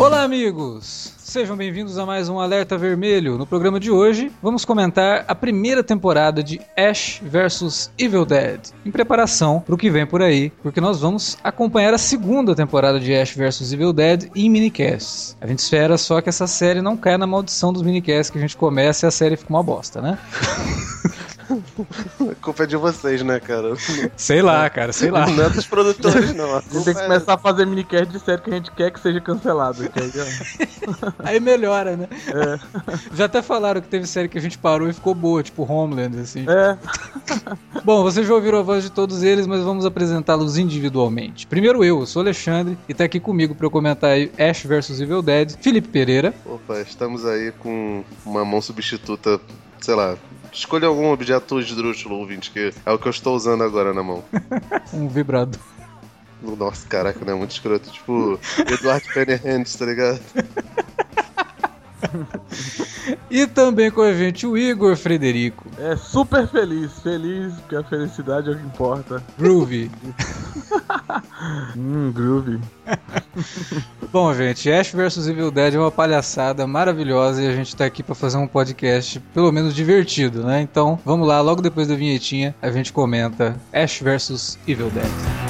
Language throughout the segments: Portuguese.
Olá, amigos! Sejam bem-vindos a mais um Alerta Vermelho. No programa de hoje, vamos comentar a primeira temporada de Ash vs Evil Dead, em preparação para o que vem por aí, porque nós vamos acompanhar a segunda temporada de Ash vs Evil Dead em minicasts. A gente espera só que essa série não caia na maldição dos minicasts que a gente começa e a série fica uma bosta, né? A culpa é de vocês, né, cara? Sei lá, cara, sei lá. Não é dos produtores, não. A A gente tem que é- começar a fazer minicast de série que a gente quer que seja cancelado. que aí, ó. Aí melhora, né? É. Já até falaram que teve série que a gente parou e ficou boa, tipo Homeland, assim. É, Bom, vocês já ouviram a voz de todos eles, mas vamos apresentá-los individualmente. Primeiro eu, eu sou Alexandre, e tá aqui comigo para eu comentar aí Ash vs Evil Dead, Felipe Pereira. Opa, estamos aí com uma mão substituta, sei lá. Escolha algum objeto esdrúxulo, ouvinte, que é o que eu estou usando agora na mão. Um vibrador. Nossa, caraca, não é muito escroto. Tipo, Eduardo Pennerhands, tá ligado? E também com a gente o Igor Frederico, é super feliz. Feliz, porque a felicidade é o que importa. Groovy. Hum, groovy. Bom, gente, Ash vs Evil Dead é uma palhaçada maravilhosa e a gente tá aqui pra fazer um podcast pelo menos divertido, né? Então, vamos lá, logo depois da vinhetinha, a gente comenta Ash vs Evil Dead.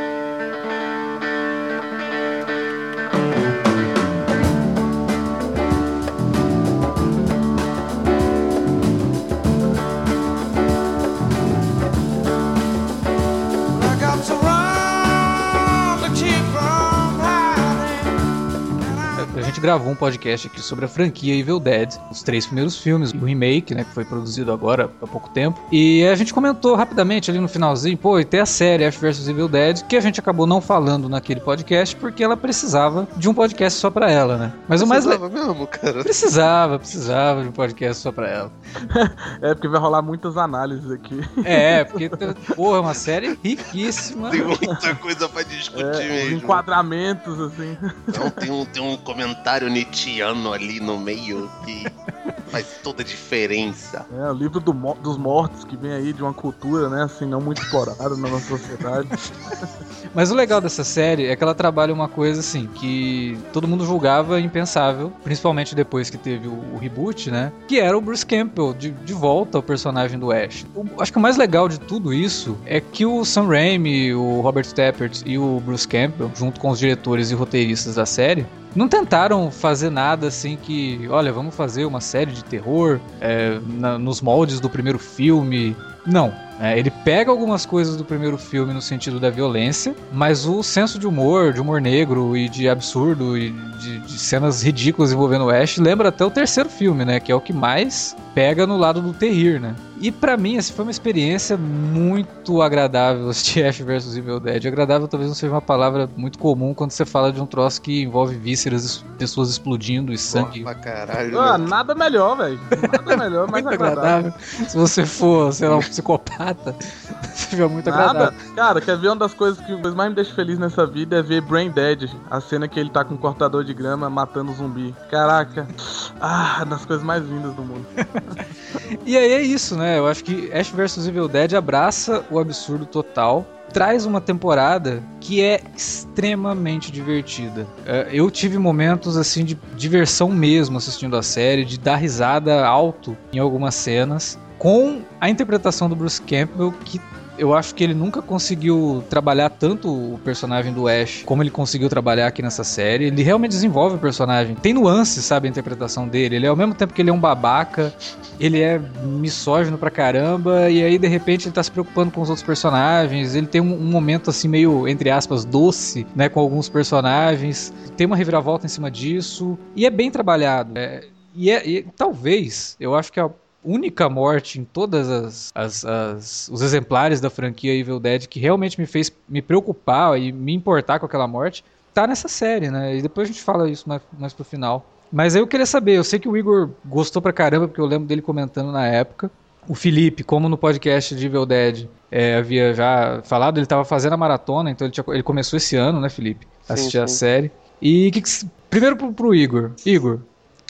Gravou um podcast aqui sobre a franquia Evil Dead, os três primeiros filmes, e o remake, né, que foi produzido agora há pouco tempo. E a gente comentou rapidamente ali no finalzinho, pô, e tem a série Ash vs Evil Dead, que a gente acabou não falando naquele podcast porque ela precisava de um podcast só pra ela, né? Mas o mais le... Precisava mesmo, cara. precisava, precisava de um podcast só pra ela. É, porque vai rolar muitas análises aqui. É, porque porra, é uma série riquíssima. Tem muita coisa pra discutir É, mesmo. enquadramentos, assim. Então, tem, um, tem um comentário nietzschiano ali no meio que faz toda a diferença. É, o livro do dos mortos que vem aí de uma cultura, né, assim, não muito explorada na nossa sociedade. Mas o legal dessa série é que ela trabalha uma coisa assim que todo mundo julgava impensável, principalmente depois que teve o, o reboot, né? Que era o Bruce Campbell de, de volta ao personagem do Ash. O- acho que o mais legal de tudo isso é que o Sam Raimi, o Robert Tappert e o Bruce Campbell, junto com os diretores e roteiristas da série, não tentaram fazer nada assim que, olha, vamos fazer uma série de terror é, na- nos moldes do primeiro filme. Não. É, ele pega algumas coisas do primeiro filme no sentido da violência, mas o senso de humor, de humor negro e de absurdo e de, de cenas ridículas envolvendo o Ash lembra até o terceiro filme, né? Que é o que mais pega no lado do terrir, né? E pra mim, essa foi uma experiência muito agradável assistir Ash vs Evil Dead. Agradável talvez não seja uma palavra muito comum quando você fala de um troço que envolve vísceras, pessoas explodindo e sangue. Porra, caralho. Ah, nada melhor, velho. Nada melhor, mais agradável. agradável. Se você for, sei lá, um psicopata, seja muito Nada. agradável. Cara, quer ver uma das coisas que mais me deixa feliz nessa vida é ver Brain Dead. A cena que ele tá com um cortador de grama matando o zumbi. Caraca. Ah, das coisas mais lindas do mundo. E aí é isso, né? Eu acho que Ash vs Evil Dead abraça o absurdo total. Traz uma temporada que é extremamente divertida. É, Eu tive momentos assim de diversão mesmo assistindo a série, de dar risada alto em algumas cenas, com a interpretação do Bruce Campbell que eu acho que ele nunca conseguiu trabalhar tanto o personagem do Ash como ele conseguiu trabalhar aqui nessa série. Ele realmente desenvolve o personagem. Tem nuances, sabe, a interpretação dele. Ele é ao mesmo tempo que ele é um babaca, ele é misógino pra caramba, e aí de repente ele tá se preocupando com os outros personagens. Ele tem um, um momento assim meio, entre aspas, doce, né, com alguns personagens. Tem uma reviravolta em cima disso. E é bem trabalhado. É, e, é, e talvez, eu acho que a única morte em todas as, as, as, os exemplares da franquia Evil Dead que realmente me fez me preocupar e me importar com aquela morte tá nessa série, né? E depois a gente fala isso mais, mais pro final. Mas aí eu queria saber, eu sei que o Igor gostou pra caramba, porque eu lembro dele comentando na época. O Felipe, como no podcast de Evil Dead é, havia já falado, ele estava fazendo a maratona, então ele, tinha, ele, começou esse ano, né, Felipe? Assistir a série. E que que, primeiro pro, pro Igor. Igor,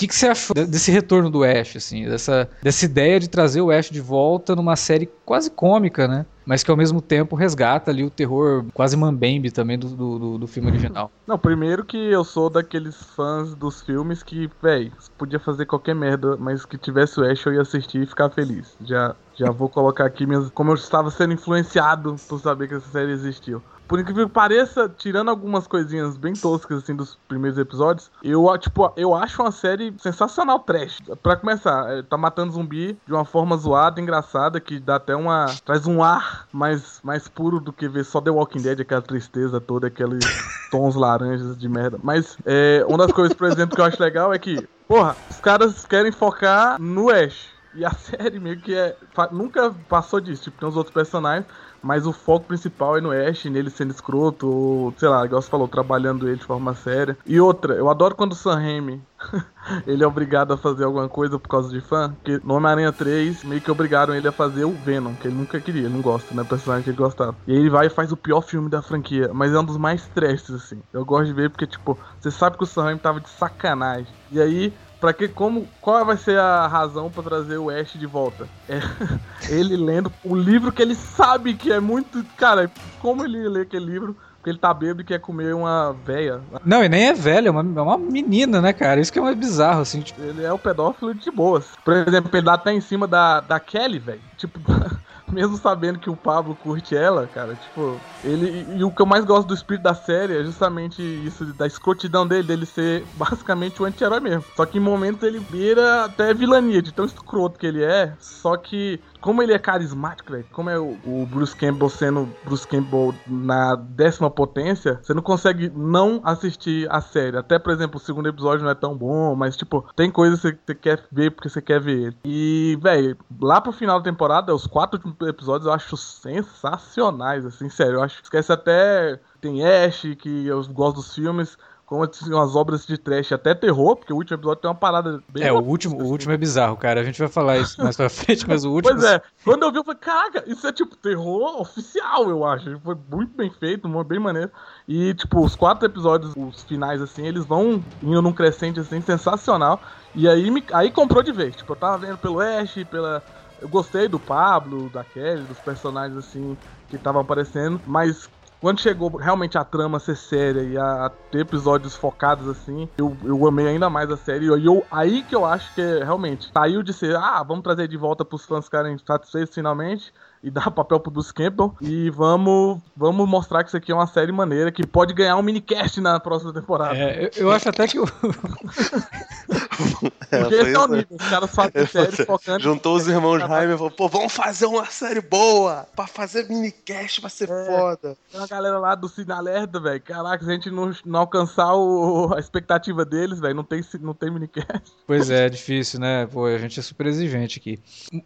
que, que você achou desse retorno do Ash, assim, dessa, dessa ideia de trazer o Ash de volta numa série quase cômica, né? Mas que ao mesmo tempo resgata ali o terror quase mambembe também do, do, do filme original. Não, primeiro que eu sou daqueles fãs dos filmes que, véi, podia fazer qualquer merda, mas que tivesse o Ash eu ia assistir e ficar feliz. Já, já vou colocar aqui minhas, como eu estava sendo influenciado por saber que essa série existiu por incrível que pareça, tirando algumas coisinhas bem toscas assim dos primeiros episódios, eu tipo, eu acho uma série sensacional trash. Para começar, é, tá matando zumbi de uma forma zoada, engraçada, que dá até uma traz um ar mais mais puro do que ver só The Walking Dead, aquela tristeza toda, aqueles tons laranjas de merda. Mas é, uma das coisas, por exemplo, que eu acho legal é que, porra, os caras querem focar no Ash. E a série meio que é. Nunca passou disso. Tipo, tem os outros personagens, mas o foco principal é no Ash, nele sendo escroto, ou, sei lá, igual você falou, trabalhando ele de forma séria. E outra, eu adoro quando o Sam Raimi ele é obrigado a fazer alguma coisa por causa de fã, porque no Homem-Aranha 3 meio que obrigaram ele a fazer o Venom, que ele nunca queria, ele não gosta, né, personagem que ele gostava. E aí ele vai e faz o pior filme da franquia, mas é um dos mais tristes, assim. Eu gosto de ver porque, tipo, você sabe que o Sam Raimi tava de sacanagem. E aí Pra que, como, qual vai ser a razão para trazer o Ash de volta? É ele lendo o livro que ele sabe que é muito. Cara, como ele lê aquele livro? Porque ele tá bêbado e quer comer uma véia. Não, e nem é velho, é uma, é uma menina, né, cara? Isso que é mais bizarro, assim. Tipo... Ele é o pedófilo de boas. Por exemplo, ele dá até em cima da, da Kelly, velho. Tipo, mesmo sabendo que o Pablo curte ela, cara, tipo, ele. E o que eu mais gosto do espírito da série é justamente isso, da escrotidão dele, dele ser basicamente o anti-herói mesmo. Só que em momentos ele vira até vilania, de tão escroto que ele é, só que como ele é carismático, velho, como é o, o, Bruce Campbell sendo Bruce Campbell na décima potência, você não consegue não assistir a série. Até, por exemplo, o segundo episódio não é tão bom, mas, tipo, tem coisas que você quer ver porque você quer ver. E, velho, lá pro final da temporada, os quatro episódios eu acho sensacionais, assim, sério. Eu acho que esquece até. Tem Ash, que eu gosto dos filmes como assim, umas obras de trash, até terror, porque o último episódio tem uma parada bem. É, o último, assim. o último é bizarro, cara. A gente vai falar isso mais pra frente, mas o último. Pois é, quando eu vi, eu falei, caraca, isso é tipo terror oficial, eu acho. Foi muito bem feito, bem maneiro. E, tipo, os quatro episódios, os finais, assim, eles vão indo num crescente, assim, sensacional. E aí, me, aí comprou de vez. Tipo, eu tava vendo pelo Ash, pela. Eu gostei do Pablo, da Kelly, dos personagens, assim, que estavam aparecendo, mas quando chegou realmente a trama ser séria e a, a ter episódios focados assim, eu, eu amei ainda mais a série. E eu, aí que eu acho que realmente saiu de ser, ah, vamos trazer de volta pros fãs ficarem satisfeitos finalmente e dar papel pro Bruce Campbell. E vamos, vamos mostrar que isso aqui é uma série maneira que pode ganhar um minicast na próxima temporada. É, eu, eu acho até que o. é, Porque esse é o nível, os caras fazem série focando. Juntou os irmãos Jaime e falou: pô, vamos fazer uma série boa pra fazer minicast, vai ser é, foda. Tem uma galera lá do Sinalerda, velho. Caraca, se a gente não, não alcançar o, a expectativa deles, velho, não tem, não tem minicast. Pois é, é difícil, né? Pô, a gente é super exigente aqui.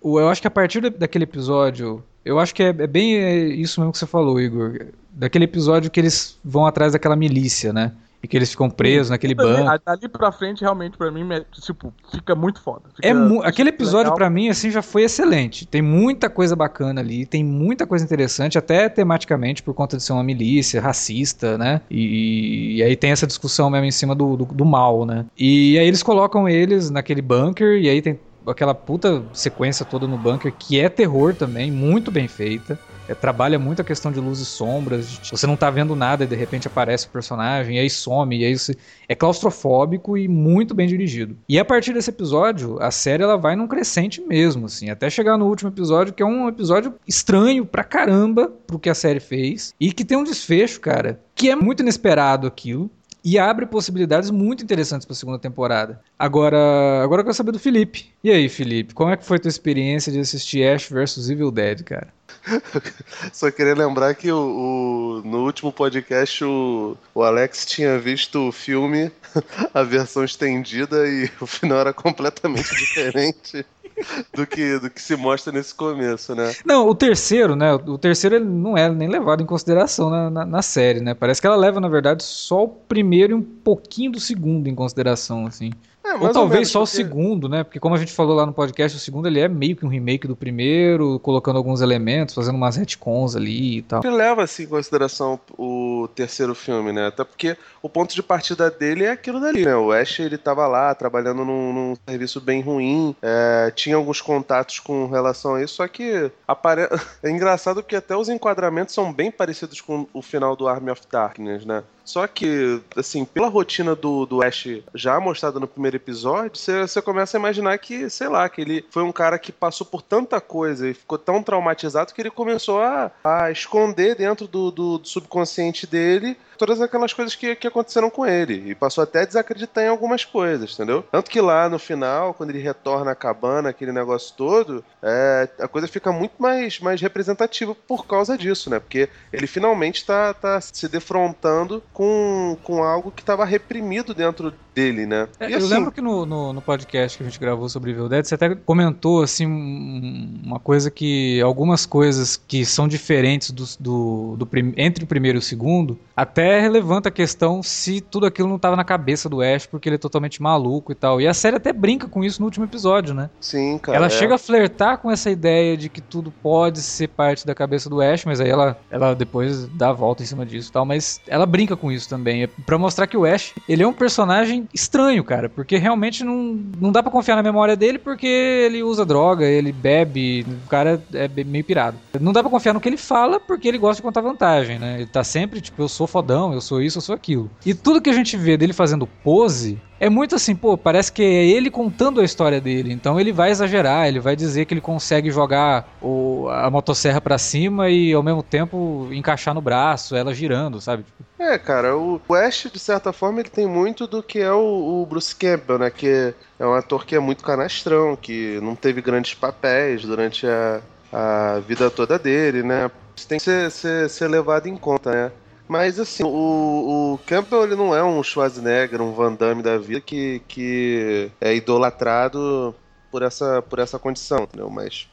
Eu acho que a partir daquele episódio eu acho que é, é bem é isso mesmo que você falou, Igor. Daquele episódio que eles vão atrás daquela milícia, né? E que eles ficam presos naquele banco. Dali pra frente, realmente, para mim, tipo, fica muito foda. Fica, é mu aquele episódio, para mim, assim, já foi excelente. Tem muita coisa bacana ali, tem muita coisa interessante, até tematicamente, por conta de ser uma milícia racista, né? E, e aí tem essa discussão mesmo em cima do, do, do mal, né? E aí eles colocam eles naquele bunker, e aí tem aquela puta sequência toda no bunker, que é terror também, muito bem feita. É, trabalha muito a questão de luz e sombras. de- você não tá vendo nada e de repente aparece o personagem, e aí some, e aí você. É claustrofóbico e muito bem dirigido. E a partir desse episódio, a série ela vai num crescente mesmo, assim, até chegar no último episódio, que é um episódio estranho pra caramba pro que a série fez. E que tem um desfecho, cara, que é muito inesperado aquilo. E abre possibilidades muito interessantes pra segunda temporada. Agora, agora eu quero saber do Felipe. E aí, Felipe, como é que foi tua experiência de assistir Ash vs Evil Dead, cara? Só queria lembrar que o, o- no último podcast o, o Alex tinha visto o filme, a versão estendida, e o final era completamente diferente do que, do que se mostra nesse começo, né? Não, o terceiro, né? O terceiro ele não é nem levado em consideração na, na, na série, né? Parece que ela leva, na verdade, só o primeiro e um pouquinho do segundo em consideração, assim. É, Ou talvez menos, só o porque- segundo, né? Porque como a gente falou lá no podcast, o segundo ele é meio que um remake do primeiro, colocando alguns elementos, fazendo umas retcons ali e tal. Ele leva assim, em consideração o terceiro filme, né? Até porque o ponto de partida dele é aquilo dali, né? O Ash, ele tava lá trabalhando num, num serviço bem ruim, é, tinha alguns contatos com relação a isso, só que apare... é engraçado que até os enquadramentos são bem parecidos com o final do Army of Darkness, né? Só que, assim, pela rotina do, do Ash já mostrada no primeiro episódio, você você começa a imaginar que, sei lá, que ele foi um cara que passou por tanta coisa e ficou tão traumatizado que ele começou a, a esconder dentro do, do- do subconsciente dele todas aquelas coisas que, que aconteceram com ele. E passou até a desacreditar em algumas coisas, entendeu? Tanto que lá no final, quando ele retorna à cabana, aquele negócio todo, é, a coisa fica muito mais, mais representativa por causa disso, né? Porque ele finalmente tá, tá se defrontando com, com algo que estava reprimido dentro dele, né? É, eu assim, lembro que no, no, no podcast que a gente gravou sobre Evil Dead, você até comentou assim um- uma coisa que algumas coisas que são diferentes do, do, do entre o primeiro e o segundo, até levanta a questão se tudo aquilo não estava na cabeça do Ash porque ele é totalmente maluco e tal. E a série até brinca com isso no último episódio, né? Sim, cara. ela é. chega a flertar com essa ideia de que tudo pode ser parte da cabeça do Ash, mas aí ela, ela depois dá a volta em cima disso e tal, mas ela brinca com isso também, é pra mostrar que o Ash, ele é um personagem estranho, cara, porque realmente não, não dá pra confiar na memória dele porque ele usa droga, ele bebe, o cara é meio pirado. Não dá pra confiar no que ele fala porque ele gosta de contar vantagem, né? Ele tá sempre tipo, eu sou fodão, eu sou isso, eu sou aquilo. E tudo que a gente vê dele fazendo pose é muito assim, pô, parece que é ele contando a história dele. Então ele vai exagerar, ele vai dizer que ele consegue jogar o, a motosserra pra cima e ao mesmo tempo encaixar no braço, ela girando, sabe? É, cara, o Ash, de certa forma, ele tem muito do que é o, o Bruce Campbell, né? Que é um ator que é muito canastrão, que não teve grandes papéis durante a, a vida toda dele, né? Isso tem que ser, ser, ser levado em conta, né? Mas assim, o, o Campbell ele não é um Schwarzenegger, um Van Damme da vida que, que é idolatrado por essa, por essa condição, entendeu? Mas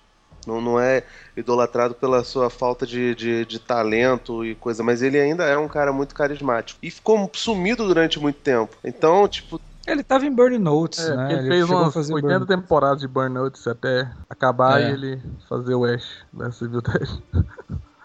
não, não é idolatrado pela sua falta de, de, de talento e coisa, mas ele ainda é um cara muito carismático. E ficou sumido durante muito tempo. Então, tipo, ele tava em Burn Notes, É, né? ele, fez chegou a umas fazer 80 Burn- temporadas de Burnouts até acabar É. e ele fazer o Ash da Civil Dead.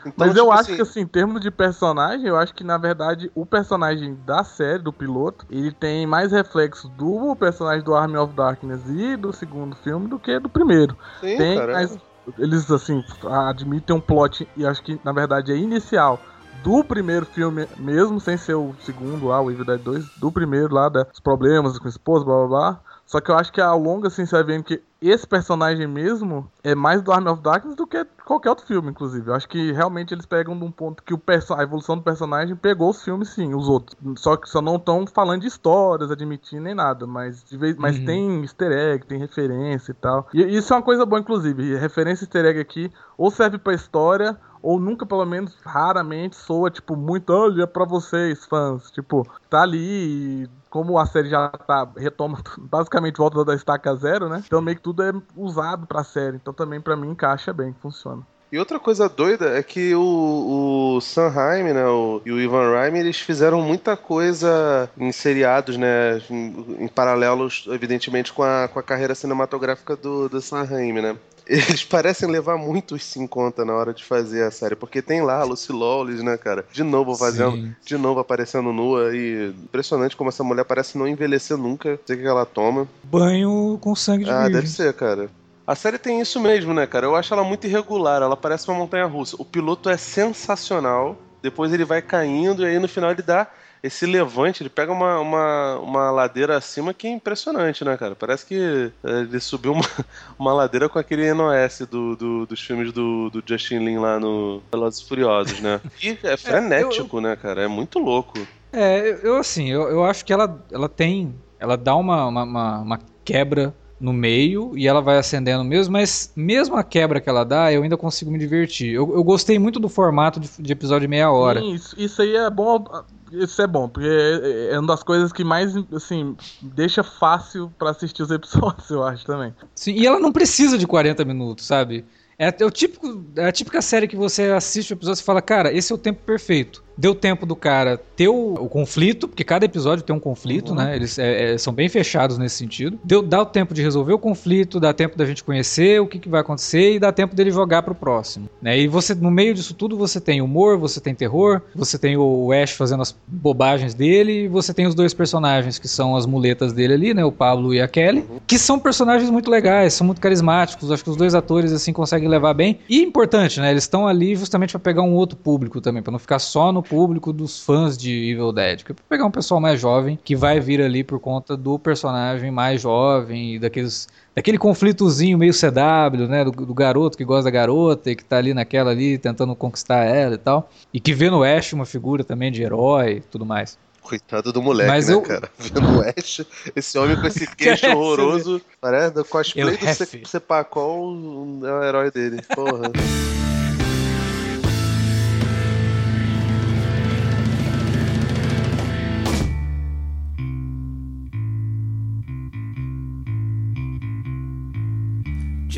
Então, Mas tipo eu acho assim, que assim, em termos de personagem, eu acho que na verdade o personagem da série, do piloto, ele tem mais reflexo do personagem do Army of Darkness e do segundo filme do que do primeiro. sim, tem, mas eles assim admitem um plot e acho que na verdade é inicial do primeiro filme, mesmo sem ser o segundo lá, o Evil Dead 2, do primeiro lá, dos problemas com a esposa, blá blá blá. Só que eu acho que ao longo, assim, você vai vendo que esse personagem mesmo é mais do Army of Darkness do que qualquer outro filme, inclusive. Eu acho que realmente eles pegam de um ponto que o a evolução do personagem pegou os filmes, sim, os outros. Só que só não estão falando de histórias, admitindo nem nada, mas, de vez, mas Uhum. tem easter egg, tem referência e tal. E isso é uma coisa boa, inclusive. Referência easter egg aqui ou serve pra história ou nunca, pelo menos, raramente soa, tipo, muito, olha pra vocês, fãs. Tipo, tá ali como a série já tá, retoma basicamente volta da estaca zero, né? Então meio que tudo é usado pra série. Então também pra mim encaixa bem, funciona. E outra coisa doida é que o, o Sanheim, né, o, e o Ivan Reim, eles fizeram muita coisa em seriados, né, em, em paralelos, evidentemente, com a, com a carreira cinematográfica do, do Sanheim, né. Eles parecem levar muito isso em conta na hora de fazer a série, porque tem lá a Lucy Lawless, né, cara, de novo fazendo, Sim. de novo aparecendo nua e impressionante como essa mulher parece não envelhecer nunca, não sei o que ela toma. Banho com sangue de Ah, virgem. deve ser, cara. A série tem isso mesmo, né, cara? Eu acho ela muito irregular, ela parece uma montanha russa. O piloto é sensacional, depois ele vai caindo e aí no final ele dá esse levante, ele pega uma, uma, uma ladeira acima que é impressionante, né, cara? Parece que é, ele subiu uma, uma ladeira com aquele NOS do, do, dos filmes do, do Justin Lin lá no Velozes Furiosos, né? E é frenético, né, cara? É muito louco. É, eu, eu, assim, eu, eu acho que ela, ela tem. Ela dá uma, uma, uma, uma quebra no meio e ela vai acendendo mesmo, mas mesmo a quebra que ela dá, eu ainda consigo me divertir. Eu, eu gostei muito do formato de, de episódio de meia hora. Sim, isso, isso aí é bom. Isso é bom, porque é, é uma das coisas que mais, assim, deixa fácil pra assistir os episódios, eu acho também. Sim, e ela não precisa de 40 minutos, sabe? É, é o típico, é a típica série que você assiste o episódio e fala, cara, esse é o tempo perfeito deu tempo do cara ter o, o, conflito, porque cada episódio tem um conflito, uhum. né? Eles é, é, são bem fechados nesse sentido. Deu, dá o tempo de resolver o conflito, dá tempo da gente conhecer o que, que vai acontecer e dá tempo dele jogar pro próximo. Né? E você, no meio disso tudo, você tem humor, você tem terror, você tem o Ash fazendo as bobagens dele e você tem os dois personagens que são as muletas dele ali, né? O Pablo e a Kelly, uhum. que são personagens muito legais, são muito carismáticos. Acho que os dois atores assim conseguem levar bem. E importante, né? Eles estão ali justamente para pegar um outro público também, para não ficar só no público dos fãs de Evil Dead. Que é pra pegar um pessoal mais jovem que vai vir ali por conta do personagem mais jovem e daqueles daquele conflitozinho meio CW, né, do, do, garoto que gosta da garota e que tá ali naquela ali tentando conquistar ela e tal, e que vê no Ash uma figura também de herói e tudo mais. Coitado do moleque, Mas né, eu... cara? Vendo o Ash, esse homem com esse queixo horroroso, parece cosplay eu do Sepacol é o herói dele, porra.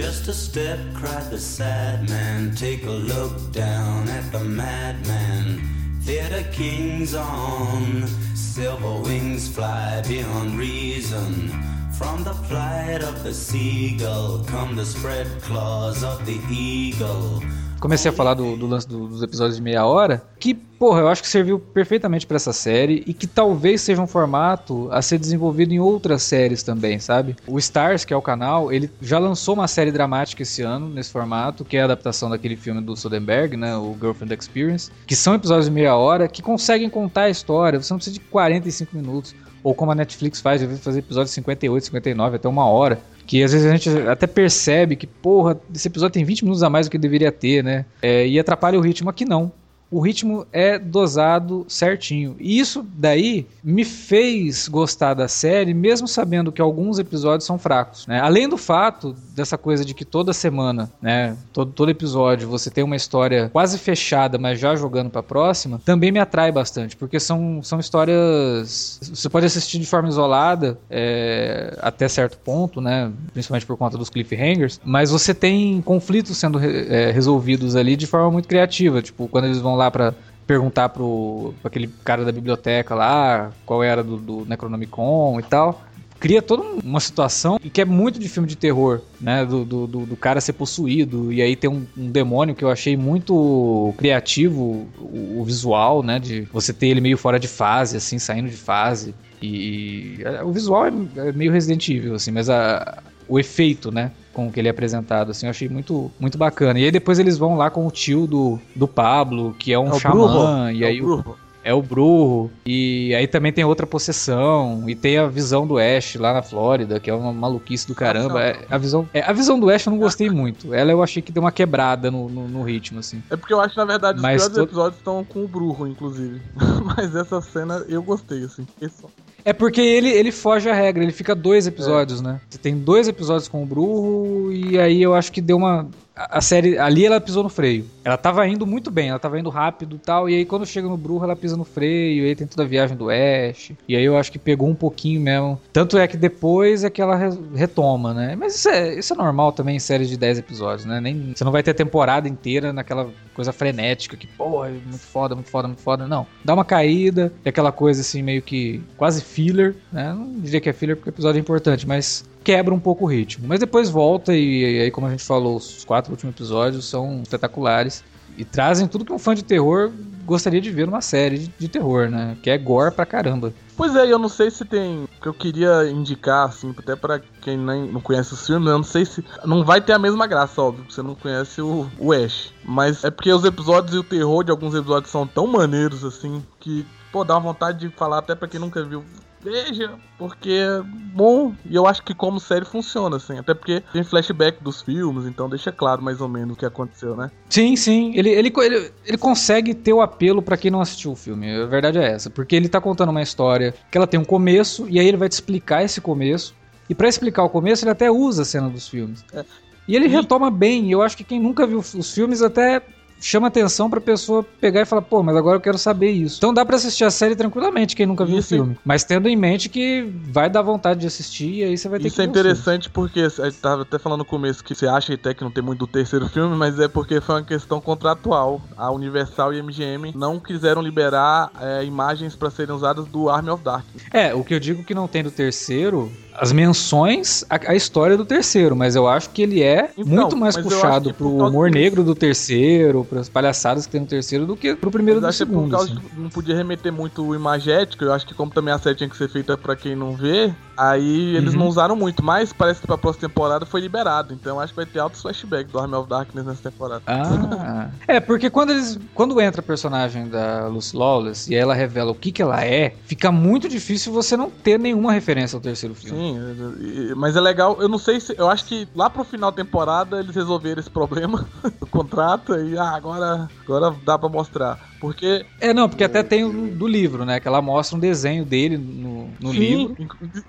Just a step, cried the sad man. Take a look down at the madman. Theater kings on, silver wings fly beyond reason. From the flight of the seagull come the spread claws of the eagle. Comecei a falar do, do lance do, dos episódios de meia hora, que, porra, eu acho que serviu perfeitamente para essa série e que talvez seja um formato a ser desenvolvido em outras séries também, sabe? O Stars, que é o canal, ele já lançou uma série dramática esse ano nesse formato, que é a adaptação daquele filme do Soderbergh, né, o Girlfriend Experience, que são episódios de meia hora que conseguem contar a história, você não precisa de 45 minutos ou como a Netflix faz, eu fazer episódios de 58, 59, até uma hora que às vezes a gente até percebe que, porra, esse episódio tem 20 minutos a mais do que deveria ter, né? É, e atrapalha o ritmo. Aqui não o ritmo é dosado certinho. E isso daí me fez gostar da série, mesmo sabendo que alguns episódios são fracos. Né? Além do fato dessa coisa de que toda semana, né, todo, todo episódio, você tem uma história quase fechada, mas já jogando para a próxima, também me atrai bastante, porque são, são histórias. Você pode assistir de forma isolada é, até certo ponto, né, principalmente por conta dos cliffhangers, mas você tem conflitos sendo é, resolvidos ali de forma muito criativa. Tipo, quando eles vão lá para perguntar pro aquele cara da biblioteca lá qual era do, do Necronomicon e tal cria toda uma situação que é muito de filme de terror, né? Do, do, do cara ser possuído. E aí tem um, um, demônio que eu achei muito criativo, o, o, visual, né? De você ter ele meio fora de fase, assim, saindo de fase. E, e o visual é, é, meio Resident Evil, assim, mas a, o efeito, né? Com que ele é apresentado, assim, eu achei muito, muito bacana. E aí depois eles vão lá com o tio do, do Pablo, que é um é xamã, e é aí o, é o Brujo. E aí também tem outra possessão. E tem a visão do Ash lá na Flórida, que é uma maluquice do caramba. É, a, visão, é, a visão do Ash eu não gostei muito. Ela eu achei que deu uma quebrada no, no, no ritmo, assim. É porque eu acho, na verdade, os Mas piores to... episódios estão com o Brujo, inclusive. Mas essa cena eu gostei, assim. É porque ele, ele foge à regra, ele fica dois episódios, é. né? Você tem dois episódios com o Brujo, e aí eu acho que deu uma a série ali ela pisou no freio. Ela tava indo muito bem, ela tava indo rápido e tal, e aí quando chega no Brujo ela pisa no freio, e aí tem toda a viagem do Ash, e aí eu acho que pegou um pouquinho mesmo. Tanto é que depois é que ela retoma, né? Mas isso é, isso é normal também em séries de 10 episódios, né? Nem, você não vai ter a temporada inteira naquela coisa frenética que, pô, é muito foda, muito foda, muito foda. Não. Dá uma caída, é aquela coisa assim meio que quase filler, né? Não diria que é filler porque o episódio é importante, mas quebra um pouco o ritmo. Mas depois volta e, e aí, como a gente falou, os quatro últimos episódios são espetaculares e trazem tudo que um fã de terror gostaria de ver numa série de, de terror, né? Que é gore pra caramba. Pois é, eu não sei se tem. que eu queria indicar, assim, até pra quem nem, não conhece os filmes, eu não sei se. Não vai ter a mesma graça, óbvio, porque você não conhece o, o Ash. Mas é porque os episódios e o terror de alguns episódios são tão maneiros, assim, que, pô, dá vontade de falar até pra quem nunca viu. Veja, porque é bom e eu acho que como série funciona, assim. Até porque tem flashback dos filmes, então deixa claro mais ou menos o que aconteceu, né? Sim, sim. Ele, ele, ele, ele consegue ter o apelo pra quem não assistiu o filme. A verdade é essa. Porque ele tá contando uma história que ela tem um começo, e aí ele vai te explicar esse começo. E pra explicar o começo, ele até usa a cena dos filmes. E ele retoma bem. e Eu acho que quem nunca viu os filmes até chama atenção pra pessoa pegar e falar, pô, mas agora eu quero saber isso. Então dá pra assistir a série tranquilamente, quem nunca viu Isso, o filme. Mas tendo em mente que vai dar vontade de assistir e aí você vai ter Isso que é ver o filme. interessante porque a gente tava até falando no começo que você acha até que não tem muito do terceiro filme, mas é porque foi uma questão contratual. A Universal e a MGM não quiseram liberar é, imagens pra serem usadas do Army of Darkness. É, o que eu digo que não tem do terceiro, as menções à, à história do terceiro, mas eu acho que ele é Então, muito mais puxado que pro causa humor negro do terceiro, pras palhaçadas que tem no terceiro, do que pro primeiro Mas do acho que por segundo. causa assim. de não podia remeter muito o imagético, eu acho que como também a série tinha que ser feita pra quem não vê, aí eles Uhum. não usaram muito, mas parece que pra próxima temporada foi liberado, então acho que vai ter altos flashbacks do Army of Darkness nessa temporada. Ah, é, porque quando eles. Quando entra a personagem da Lucy Lawless e ela revela o que, que ela é, fica muito difícil você não ter nenhuma referência ao terceiro filme. Sim, mas é legal, eu não sei se. Eu acho que lá pro final da temporada eles resolveram esse problema do contrato e ah, agora, agora dá pra mostrar. Porque. É, não, porque até tem o do livro, né? Que ela mostra um desenho dele no, no sim, livro,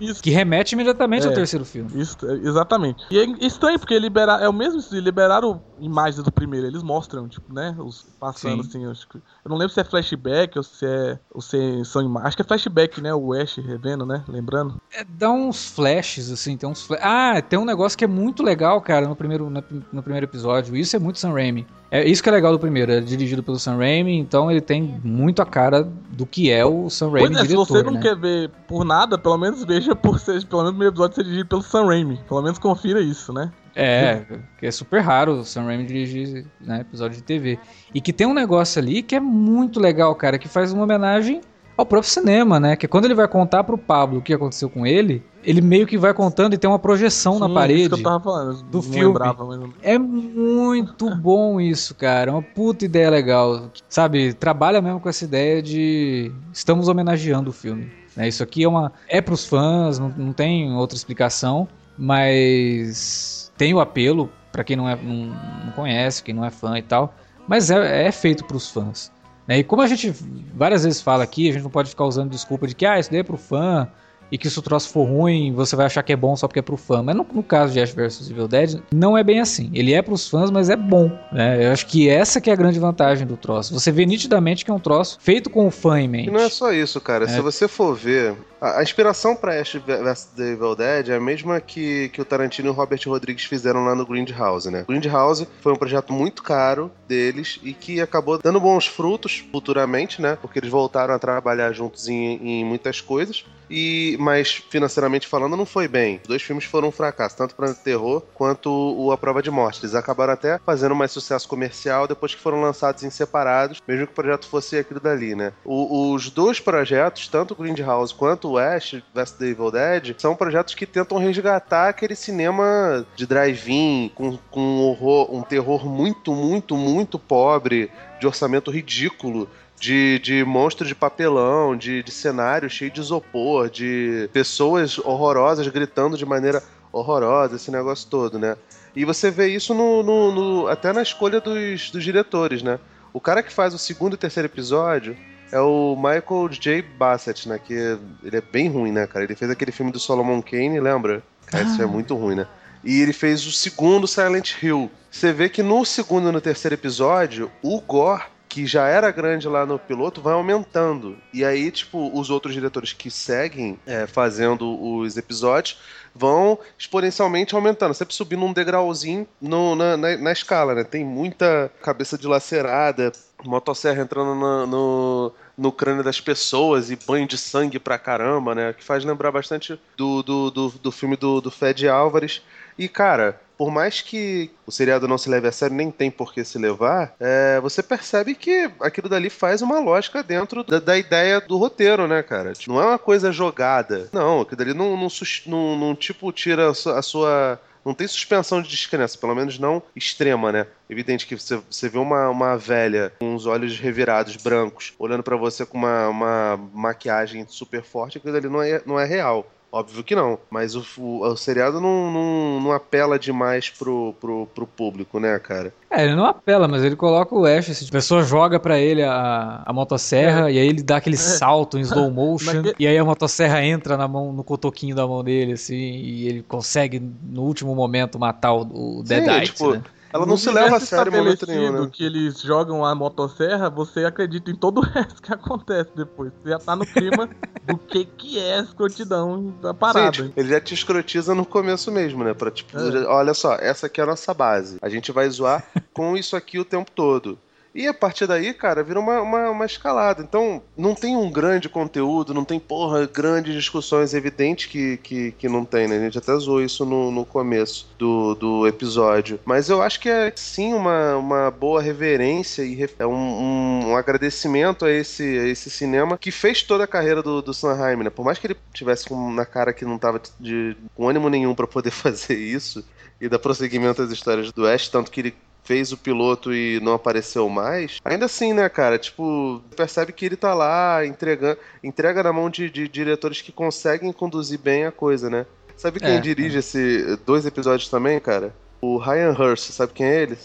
Isso, que remete imediatamente ao É. terceiro filme. isso, é, exatamente. E é estranho, porque liberar, é o mesmo se liberaram imagens do primeiro, eles mostram, tipo, né? Os passando Sim. assim, eu, acho que- eu não lembro se é flashback ou se é. Ou se são imagens. Acho que é flashback, né? O Ash revendo, né? Lembrando. É, dá uns flashes, assim, tem uns fla- Ah, tem um negócio que é muito legal, cara, no primeiro, na- no primeiro episódio. Isso é muito Sam Raimi. É isso que é legal do primeiro, é dirigido pelo Sam Raimi, então ele tem muito a cara do que é o Sam Raimi Pois é, diretor, se você não né? quer ver por nada, pelo menos veja por ser, pelo menos o primeiro episódio ser dirigido pelo Sam Raimi. Pelo menos confira isso, né? É, que é super raro o Sam Raimi dirigir né, episódio de TV. E que tem um negócio ali que é muito legal, cara, que faz uma homenagem ao próprio cinema, né? Que quando ele vai contar pro Pablo o que aconteceu com ele, ele meio que vai contando e tem uma projeção na Sim, parede. Isso que eu tava falando. eu do filme. lembrava, mas... É muito bom isso, cara. É uma puta ideia legal. Sabe, trabalha mesmo com essa ideia de estamos homenageando o filme. né? Isso aqui é uma. É pros fãs, não, não tem outra explicação, mas tem o apelo pra quem não, é, não, não conhece, quem não é fã e tal. Mas é, é feito pros fãs. né? E como a gente várias vezes fala aqui, a gente não pode ficar usando desculpa de que ah, isso daí é pro fã e que se o troço for ruim, você vai achar que é bom só porque é pro fã. Mas no, no caso de Ash vs Evil Dead, não é bem assim. Ele é pros fãs, mas é bom. Né? Eu acho que essa que é a grande vantagem do troço. Você vê nitidamente que é um troço feito com o fã em mente. E não é só isso, cara. É. Se você for ver, a, inspiração pra Ash vs The Evil Dead é a mesma que, que o Tarantino e o Robert Rodrigues fizeram lá no Grindhouse, né? Grindhouse foi um projeto muito caro deles e que acabou dando bons frutos futuramente, né? Porque eles voltaram a trabalhar juntos em, em muitas coisas. E, mas financeiramente falando, não foi bem. Os dois filmes foram um fracasso, tanto para terror quanto o A Prova de Morte. Eles acabaram até fazendo mais sucesso comercial depois que foram lançados em separados, mesmo que o projeto fosse aquilo dali, né? O- os dois projetos, tanto o Grindhouse quanto o Ash vs The Evil Dead, são projetos que tentam resgatar aquele cinema de drive-in, com, com um, horror, um terror muito, muito, muito pobre, de orçamento ridículo, de, de monstro de papelão, de, de cenário cheio de isopor, de pessoas horrorosas gritando de maneira horrorosa, esse negócio todo, né? E você vê isso no, no- no- até na escolha dos, dos diretores, né? O cara que faz o segundo e terceiro episódio é o Michael J. Bassett, né? Que ele é bem ruim, né, cara? Ele fez aquele filme do Solomon Kane, lembra? Cara, isso é muito ruim, né? E ele fez o segundo Silent Hill. Você vê que no segundo e no terceiro episódio, o Gore, que já era grande lá no piloto, vai aumentando. E aí, tipo, os outros diretores que seguem é, fazendo os episódios vão exponencialmente aumentando, sempre subindo um degrauzinho no- na, na- na escala, né? Tem muita cabeça dilacerada, motosserra entrando na- no, no crânio das pessoas e banho de sangue pra caramba, né? Que faz lembrar bastante do, do, do, do filme do, do Fed Álvares. E, cara, por mais que o seriado não se leve a sério, nem tem por que se levar, é, você percebe que aquilo dali faz uma lógica dentro da, da ideia do roteiro, né, cara? Tipo, Não é uma coisa jogada. Não, aquilo dali não, não, não- não, tipo, tira a sua- a sua não tem suspensão de descrença, pelo menos não extrema, né? Evidente que você, você vê uma, uma velha com os olhos revirados, brancos, olhando pra você com uma, uma maquiagem super forte, aquilo ali não é, não é real. Óbvio que não, mas o, o, o seriado não, não, não apela demais pro, pro, pro público, né, cara? É, ele não apela, mas ele coloca o Ash, assim, a pessoa joga pra ele a, a motosserra e aí ele dá aquele salto em slow motion e aí a motosserra entra na mão, no cotoquinho da mão dele, assim, e ele consegue no último momento matar o, o Sim, Deadite, tipo, né? Ela não se leva a sério em momento nenhum, né? que eles jogam a motosserra, você acredita em todo o resto que acontece depois. Você já tá no clima do que que é a escrotidão da parada. Sim, ele já te escrotiza no começo mesmo, né? Pra, tipo, É. olha só, essa aqui é a nossa base. A gente vai zoar com isso aqui o tempo todo. E a partir daí, cara, vira uma, uma, uma escalada. Então, não tem um grande conteúdo, não tem, porra, grandes discussões. É evidente que, que, que não tem, né? A gente até zoou isso no, no começo do, do episódio. Mas eu acho que é, sim, uma, uma boa reverência e é um, um, um agradecimento a esse, a esse cinema que fez toda a carreira do, do Sanheim, né? Por mais que ele tivesse com, na cara que não tava de, com ânimo nenhum pra poder fazer isso e dar prosseguimento às histórias do Ash, tanto que ele fez o piloto e não apareceu mais, ainda assim, né, cara, tipo, percebe que ele tá lá entregando, entrega na mão de, de diretores que conseguem conduzir bem a coisa, né? Sabe quem É, dirige esse dois episódios também, cara? O Ryan Hurst, sabe quem é ele?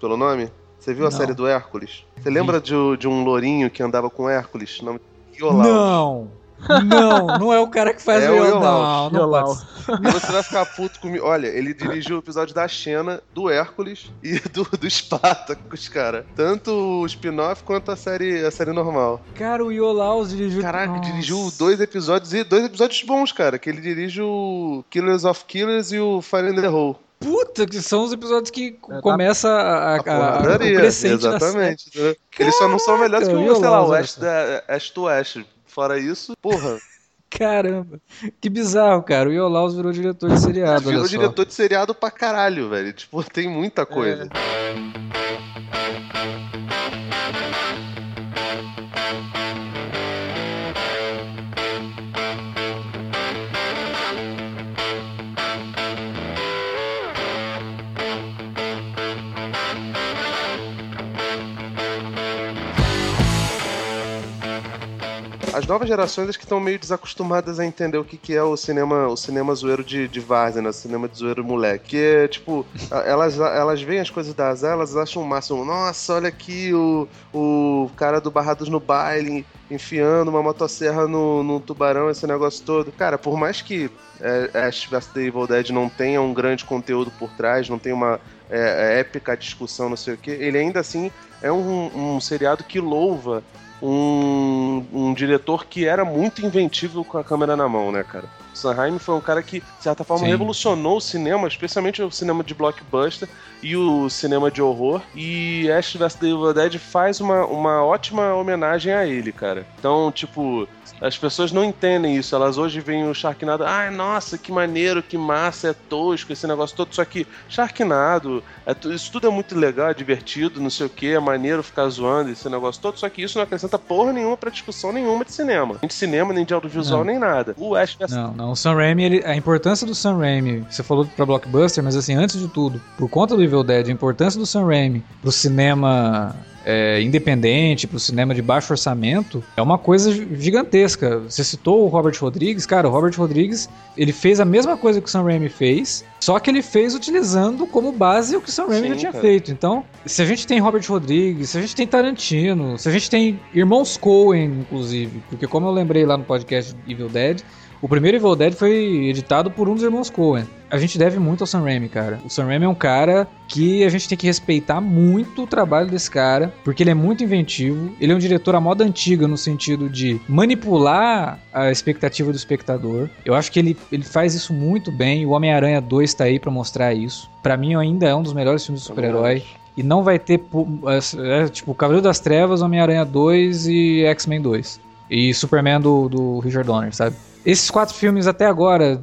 Pelo nome? Você viu a Não. série do Hércules? Você lembra de, de um lourinho que andava com Hércules? Nome Iolaus. Não! Não, não é o cara que faz É o o Não, não pode. E você vai ficar puto comigo. Olha, ele dirigiu o episódio da Xena, do Hércules e do, do Spartacus, cara. Tanto o spin-off quanto a série, a série normal. Cara, o Iolaus dirigiu... Caraca, Nossa. dirigiu dois episódios e dois episódios bons, cara. Que ele dirige o Killers of Killers e o Fire in the Hole. Puta, que são os episódios que É, começa a, a, A a, o crescente exatamente. entendeu? Eles só não são melhores que o, sei lá, o Ash, da, Ash to Ash. Fora isso, porra, Caramba, que bizarro, cara. O Iolaus virou diretor de seriado, virou diretor de seriado pra caralho, velho. Tipo, tem muita coisa. As novas gerações acho que estão meio desacostumadas a entender o que, que é o cinema, o cinema zoeiro de, de várzea, né? O cinema de zoeiro moleque. Que é, tipo, elas, elas veem as coisas da Azar, elas acham o máximo. Nossa, olha aqui o, o cara do Barrados no Baile enfiando uma motosserra no, no tubarão, esse negócio todo. Cara, por mais que é, Ash vs The Evil Dead não tenha um grande conteúdo por trás, não tenha uma é, é, épica discussão, não sei o que, ele ainda assim é um, um seriado que louva um, um diretor que era muito inventivo com a câmera na mão, né, cara? O Sanheim foi um cara que, de certa forma, Sim. revolucionou o cinema, especialmente o cinema de blockbuster e o cinema de horror. E Ash vs. The Evil Dead faz uma, uma ótima homenagem a ele, cara. Então, tipo, as pessoas não entendem isso. Elas hoje veem o Sharknado, ai, nossa, que maneiro, que massa, é tosco esse negócio todo. Só que Sharknado, é isso tudo é muito legal, é divertido, não sei o que, é maneiro ficar zoando esse negócio todo. Só que isso não acrescenta porra nenhuma pra discussão nenhuma de cinema. Nem de cinema, nem de audiovisual, Não. nem nada. O Ash vs. Não, o Sam Raimi, ele- a importância do Sam Raimi, você falou pra Blockbuster, mas assim, antes de tudo, por conta do Evil Dead, a importância do Sam Raimi pro cinema é, independente, pro cinema de baixo orçamento, é uma coisa gi- gigantesca. Você citou o Robert Rodrigues, cara, o Robert Rodrigues, ele fez a mesma coisa que o Sam Raimi fez, só que ele fez utilizando como base o que o Sam Raimi Sim, já tinha cara. feito. Então, se a gente tem Robert Rodrigues, se a gente tem Tarantino, se a gente tem irmãos Coen, inclusive, porque como eu lembrei lá no podcast Evil Dead, o primeiro Evil Dead foi editado por um dos irmãos Coen. A gente deve muito ao Sam Raimi, cara. O Sam Raimi é um cara que a gente tem que respeitar muito o trabalho desse cara, porque ele é muito inventivo. Ele é um diretor à moda antiga no sentido de manipular a expectativa do espectador. Eu acho que ele, ele faz isso muito bem. O Homem-Aranha 2 tá aí pra mostrar isso. Pra mim ainda é um dos melhores filmes de super-herói. E não vai ter, é, é, tipo, Cavaleiro das Trevas, Homem-Aranha 2 e X-Men 2. E Superman do, do Richard Donner, sabe? Esses quatro filmes até agora,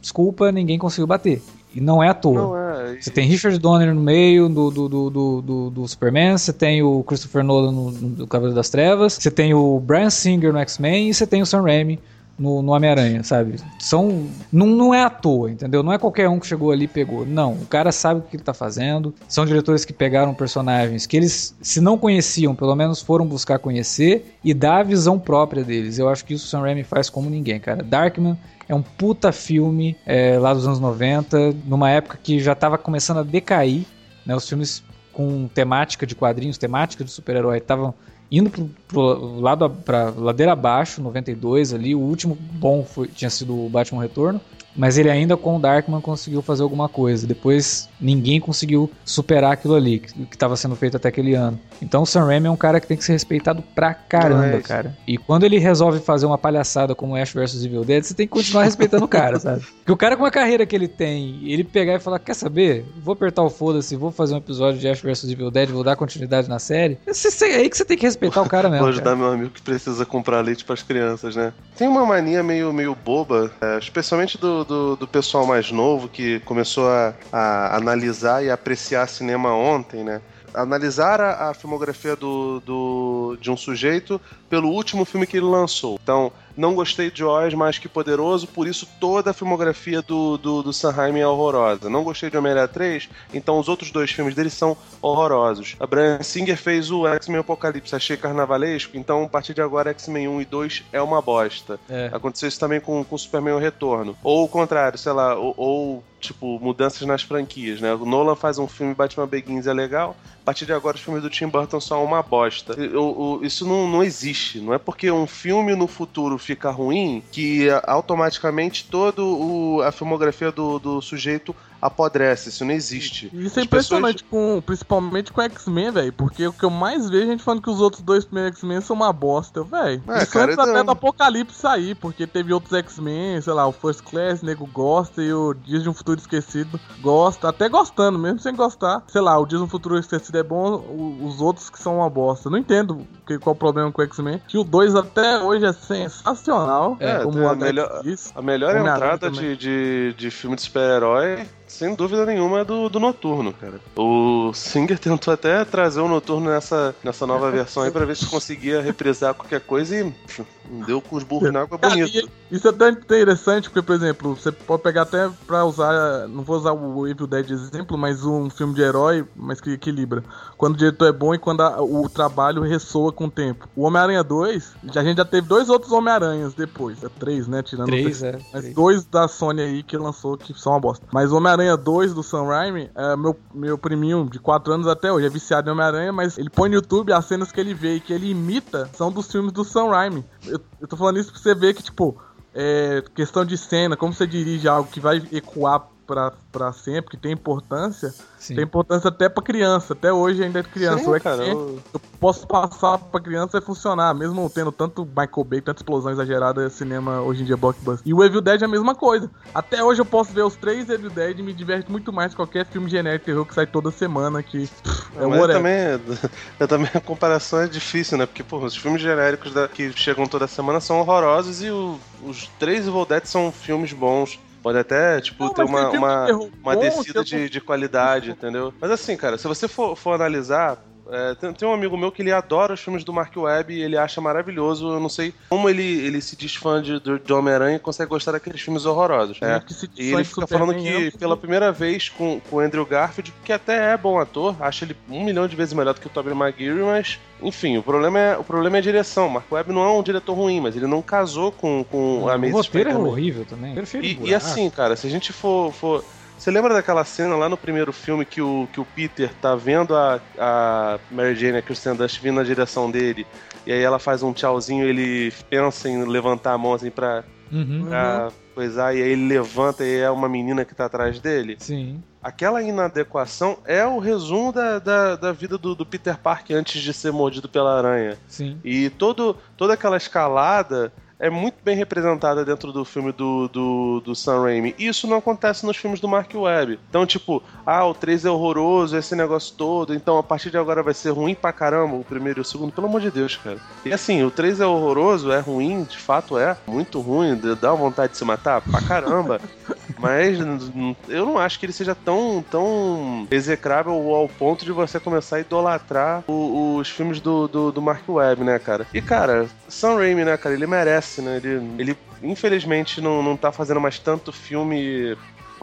desculpa, ninguém conseguiu bater. E não é à toa. Não é, Você tem Richard Donner no meio do, do, do, do, do- Superman, você tem o Christopher Nolan no, no Cavaleiro das Trevas, você tem o Brian Singer no X-Men e você tem o Sam Raimi no, no Homem-Aranha, sabe? São. Não, não é à toa, entendeu? Não é qualquer um que chegou ali e pegou. Não, o cara sabe o que ele tá fazendo. São diretores que pegaram personagens que eles, se não conheciam, pelo menos foram buscar conhecer e dar a visão própria deles. Eu acho que isso o Sam Raimi faz como ninguém, cara. Darkman é um puta filme é, lá dos anos 90, numa época que já tava começando a decair, né? Os filmes com temática de quadrinhos, temática de super-herói, estavam indo pro, pro lado a- pra ladeira abaixo, 92 ali. O último bom foi, tinha sido o Batman Retorno. Mas ele ainda com o Darkman conseguiu fazer alguma coisa. Depois ninguém conseguiu superar aquilo ali, que estava sendo feito até aquele ano. Então o Sam Raimi é um cara que tem que ser respeitado pra caramba, Mas- cara. E quando ele resolve fazer uma palhaçada como Ash vs Evil Dead, você tem que continuar respeitando o cara, sabe? Porque o cara com a carreira que ele tem, ele pegar e falar, quer saber? Vou apertar o foda-se, vou fazer um episódio de Ash vs Evil Dead, vou dar continuidade na série. É aí que você tem que respeitar o cara mesmo. Vou cara. ajudar meu amigo que precisa comprar leite pras crianças, né? Tem uma mania meio, meio boba, é, especialmente do, do, do pessoal mais novo que começou a, a analisar e apreciar cinema ontem, né? Analisar a, a filmografia do, do, de um sujeito pelo último filme que ele lançou. Então, não gostei de Oz mais que Poderoso, por isso toda a filmografia do, do, do Sam Raimi é horrorosa. Não gostei de Homem-Aranha 3, então os outros dois filmes dele são horrorosos. A Brian Singer fez o X-Men Apocalipse, achei carnavalesco, então a partir de agora X-Men 1 e 2 é uma bosta. É. Aconteceu isso também com, com Superman o Retorno. Ou o contrário, sei lá, ou, ou, tipo, mudanças nas franquias, né? O Nolan faz um filme Batman Begins é legal, a partir de agora os filmes do Tim Burton são uma bosta. Eu- eu- isso não, não existe. Não é porque um filme no futuro fica ruim que automaticamente toda a filmografia do, do sujeito apodrece. Isso não existe. Isso é As impressionante, com, principalmente com X-Men, velho. Porque o que eu mais vejo é a gente falando que os outros dois primeiros X-Men são uma bosta, velho. É, Isso cara, antes até do Apocalipse sair, porque teve outros X-Men, sei lá, o First Class, o nego gosta, e o Dias de um Futuro Esquecido gosta, até gostando, mesmo sem gostar. Sei lá, o Dias de um Futuro Esquecido é bom, os outros que são uma bosta. Não entendo que, qual o problema com o X-Men. Que o 2 até hoje é sensacional, É, como o a melhor-. A melhor entrada de, de, de filme de super-herói, sem dúvida nenhuma, é do, do Noturno, cara. O Singer tentou até trazer o Noturno nessa, nessa nova versão aí pra ver se conseguia reprisar qualquer coisa e pff, deu com os burros na água Cara, bonito. Isso é até interessante, porque, por exemplo, você pode pegar até pra usar. Não vou usar o Evil Dead de exemplo, mas um filme de herói, mas que equilibra. Quando o diretor é bom e quando a- o trabalho ressoa com o tempo. O Homem-Aranha 2, já- a gente já teve dois outros Homem-Aranhas depois. É três, né? Tirando o Três, terceiro. é. Mas três. dois da Sony aí que lançou que são uma bosta. Mas o Homem-Aranha 2 do Sam Raimi, é, meu, meu priminho de 4 anos até hoje, é viciado em Homem-Aranha, mas ele põe no YouTube as cenas que ele vê e que ele imita são dos filmes do Sam Raimi. Eu, eu tô falando isso pra você ver que, tipo, é, questão de cena, como você dirige algo que vai ecoar pra, pra sempre, que tem importância, Sim. tem importância até pra criança. Até hoje ainda é criança. Sim, o cara, eu- eu posso passar pra criança e funcionar, mesmo tendo tanto Michael Bay, tanta explosão exagerada cinema hoje em dia blockbuster. E o Evil Dead é a mesma coisa. Até hoje eu posso ver os três Evil Dead e me diverte muito mais que qualquer filme genérico de terror que sai toda semana que é Mas eu whatever. também, eu também a comparação é difícil, né? Porque, pô, os filmes genéricos da- que chegam toda semana são horrorosos e o- os três Evil Dead são filmes bons. Pode até, tipo, Não, ter uma, uma, uma descida de, de qualidade, entendeu? Mas assim, cara, se você for, for analisar. É, tem, tem um amigo meu que ele adora os filmes do Mark Webb e ele acha maravilhoso. Eu não sei como ele, ele se diz fã de, do- de Homem-Aranha e consegue gostar daqueles filmes horrorosos. É. E ele fica falando é que um- pela primeira vez com, com o Andrew Garfield, que até é bom ator, acha ele um milhão de vezes melhor do que o Tobey Maguire, mas enfim, o problema é, o problema é a direção. Mark Webb não é um diretor ruim, mas ele não casou com, com a O Amazing roteiro é horrível também. E, e assim, cara, se a gente for, for- Você lembra daquela cena lá no primeiro filme que o, que o Peter tá vendo a, a Mary Jane, a Kristen Dust, vindo na direção dele, e aí ela faz um tchauzinho ele pensa em levantar a mão assim pra, Uhum. pra coisar, e aí ele levanta e é uma menina que tá atrás dele? Sim. Aquela inadequação é o resumo da, da, da vida do, do Peter Parker antes de ser mordido pela aranha. Sim. E todo, toda aquela escalada é muito bem representada dentro do filme do, do, do Sam Raimi. E isso não acontece nos filmes do Mark Webb. Então, tipo, ah, o 3 é horroroso, esse negócio todo, então a partir de agora vai ser ruim pra caramba o primeiro e o segundo. Pelo amor de Deus, cara. E assim, o 3 é horroroso, é ruim, de fato é, muito ruim, dá vontade de se matar pra caramba. Mas eu não acho que ele seja tão, tão execrável ao ponto de você começar a idolatrar o- os filmes do, do, do Mark Webb, né, cara? E, cara, Sam Raimi, né, cara, ele merece, né? Ele, ele infelizmente não, não tá fazendo mais tanto filme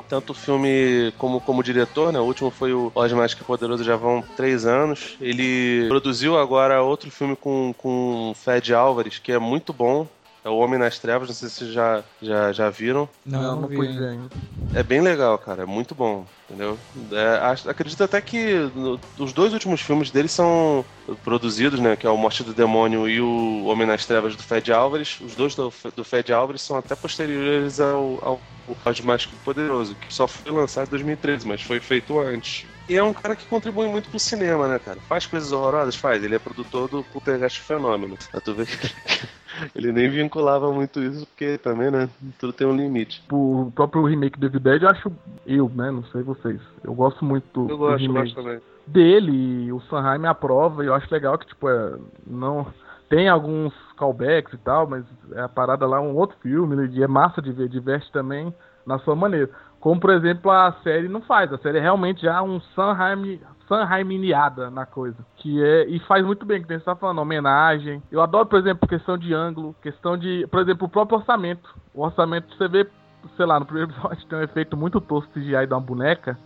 tanto filme como, como diretor, né? O último foi o Oz Mágico e Poderoso, já vão três anos. Ele produziu agora outro filme com, com Fed Álvares, que é muito bom. É O Homem nas Trevas, não sei se vocês já, já, já viram. Não, não, vi pude ainda. ver ainda. É bem legal, cara. É muito bom, entendeu? É, acho- acredito até que no- os dois últimos filmes dele são produzidos, né? Que é o Morte do Demônio e o Homem nas Trevas do Fed Álvares. Os dois do, do Fed Álvares são até posteriores ao, ao o Oz Mágico Poderoso, que só foi lançado em 2013, mas foi feito antes. E é um cara que contribui muito pro cinema, né, cara? Faz coisas horrorosas? Faz. Ele é produtor do Poltergeist Fenômeno. Pra tu ver que ele nem vinculava muito isso, porque também, né? Tudo tem um limite. O próprio remake do Evil Dead, eu acho. Eu, né? Não sei vocês. Eu gosto muito do, Eu do gosto, eu remake. gosto também. dele, o Sanheim aprova, e eu acho legal que, tipo, é, não. Tem alguns callbacks e tal, mas é a parada lá é um outro filme, e é massa de ver, diverte também na sua maneira. Como, por exemplo, a série não faz. A série é realmente já um Sanheim, Sanheiminiada na coisa. Que é, e faz muito bem, que você tá falando, homenagem. Eu adoro, por exemplo, questão de ângulo, questão de, por exemplo, o próprio orçamento. O orçamento, você vê, sei lá, no primeiro episódio tem um efeito muito tosco CGI uma boneca,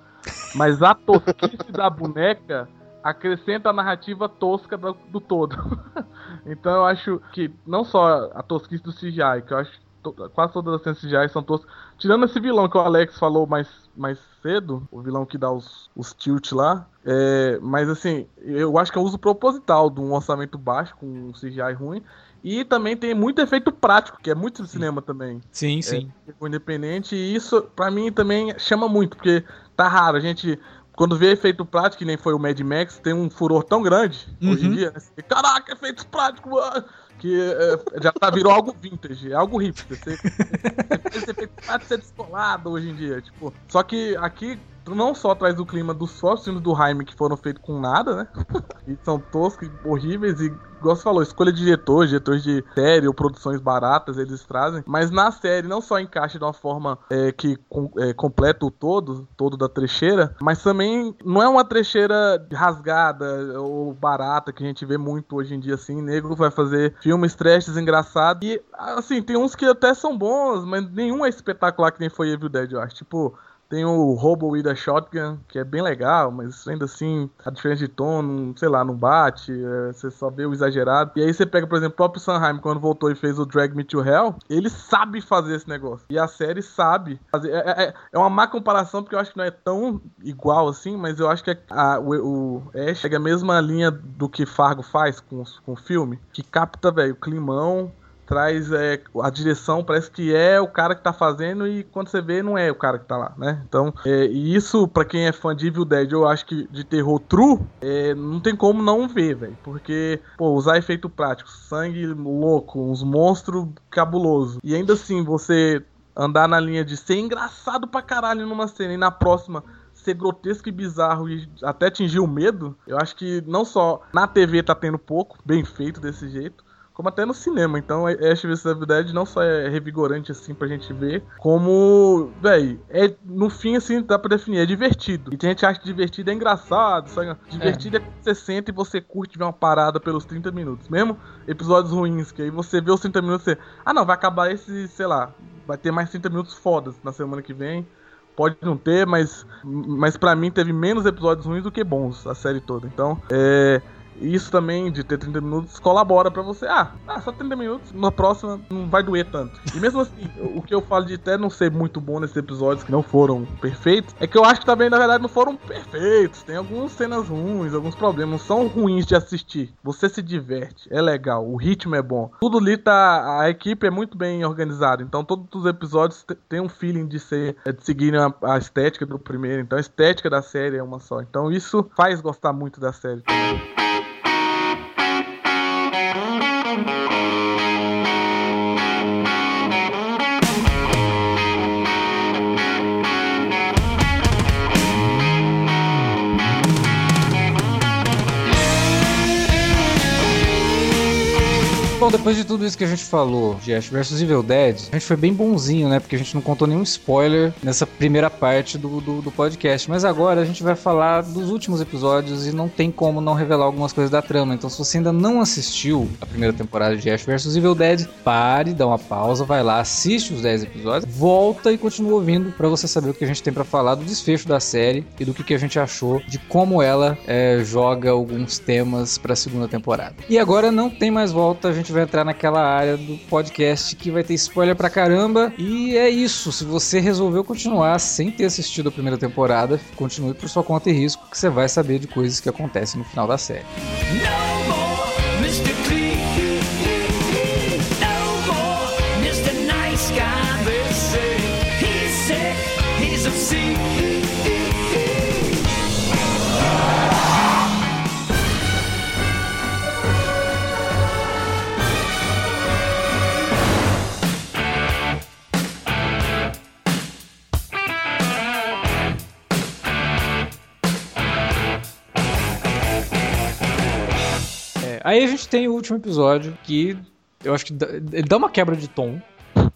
mas a tosquice da boneca acrescenta a narrativa tosca do, do todo. então eu acho que não só a tosquice do CGI, que eu acho to- quase todas as cenas CGI são toscas, tirando esse vilão que o Alex falou mais, mais cedo, o vilão que dá os, os tilt lá, é, mas assim, eu acho que é um uso proposital de um orçamento baixo com um CGI ruim. E também tem muito efeito prático, que é muito do cinema também Sim, sim. o independente e isso pra mim também chama muito, porque tá raro, a gente quando vê efeito prático, que nem foi o Mad Max, tem um furor tão grande hoje em Uhum. dia, né? Caraca, efeitos práticos, mano! Que é, já tá, virou algo vintage, é algo hipster. Você, você, efeito prático é descolado hoje em dia, tipo. Só que aqui não só traz o clima dos próprios filmes do Jaime que foram feitos com nada, né? e são toscos, horríveis e igual você falou, escolha de diretores, diretores de série ou produções baratas, eles trazem. Mas na série não só encaixa de uma forma é, que com- é, completa o todo, todo da trecheira, mas também não é uma trecheira rasgada ou barata que a gente vê muito hoje em dia assim. Negro vai fazer filmes trashes engraçados e assim, tem uns que até são bons, mas nenhum é espetacular que nem foi Evil Dead, eu acho. Tipo, tem o Robo with a Shotgun, que é bem legal, mas ainda assim, a diferença de tom, sei lá, não bate, é, você só vê o exagerado. E aí você pega, por exemplo, o próprio Sanheim, quando voltou e fez o Drag Me to Hell, ele sabe fazer esse negócio. E a série sabe fazer. É, é- é uma má comparação, porque eu acho que não é tão igual assim, mas eu acho que a- o, o Ash pega a mesma linha do que Fargo faz com, com o filme, que capta, velho, o climão, traz é, a direção, parece que é o cara que tá fazendo e quando você vê não é o cara que tá lá, né? Então, é, e isso pra quem é fã de Evil Dead, eu acho que de terror true, é, não tem como não ver, velho, porque pô, usar efeito prático, sangue louco, uns monstros cabuloso. E ainda assim você andar na linha de ser engraçado pra caralho numa cena e na próxima ser grotesco e bizarro e até atingir o medo, eu acho que não só na TV tá tendo pouco, bem feito desse jeito, como até no cinema. Então, Ash vs Evil Dead não só é revigorante assim pra gente ver, como, véi, é no fim assim dá pra definir, é divertido. E tem gente que acha divertido é engraçado, só divertido é. quando você senta e você curte ver uma parada pelos 30 minutos. Mesmo episódios ruins, que aí você vê os 30 minutos e você, ah não, vai acabar esse, sei lá, vai ter mais 30 minutos fodas na semana que vem. Pode não ter, mas, mas para mim teve menos episódios ruins do que bons a série toda. Então, é, isso também de ter 30 minutos colabora pra você. Ah, ah, só 30 minutos, na próxima não vai doer tanto. E mesmo assim, o que eu falo de até não ser muito bom nesses episódios que não foram perfeitos, é que eu acho que também, na verdade, não foram perfeitos. Tem algumas cenas ruins, alguns problemas. São ruins de assistir. Você se diverte, é legal, o ritmo é bom. Tudo ali tá. A equipe é muito bem organizada. Então todos os episódios te- tem um feeling de ser. é, de seguir a, a estética do primeiro. Então a estética da série é uma só. Então isso faz gostar muito da série. Bom, Então, depois de tudo isso que a gente falou de Ash vs Evil Dead, a gente foi bem bonzinho, né? Porque a gente não contou nenhum spoiler nessa primeira parte do, do, do podcast. Mas agora a gente vai falar dos últimos episódios e não tem como não revelar algumas coisas da trama. Então, se você ainda não assistiu a primeira temporada de Ash vs Evil Dead, pare, dá uma pausa, vai lá, assiste os 10 episódios, volta e continua ouvindo para você saber o que a gente tem para falar do desfecho da série e do que, que a gente achou de como ela é, joga alguns temas para a segunda temporada. E agora não tem mais volta, a gente vai entrar naquela área do podcast que vai ter spoiler pra caramba. E é isso. Se você resolveu continuar sem ter assistido a primeira temporada, continue por sua conta e risco, que você vai saber de coisas que acontecem no final da série. No É, aí a gente tem o último episódio que eu acho que dá- dá uma quebra de tom.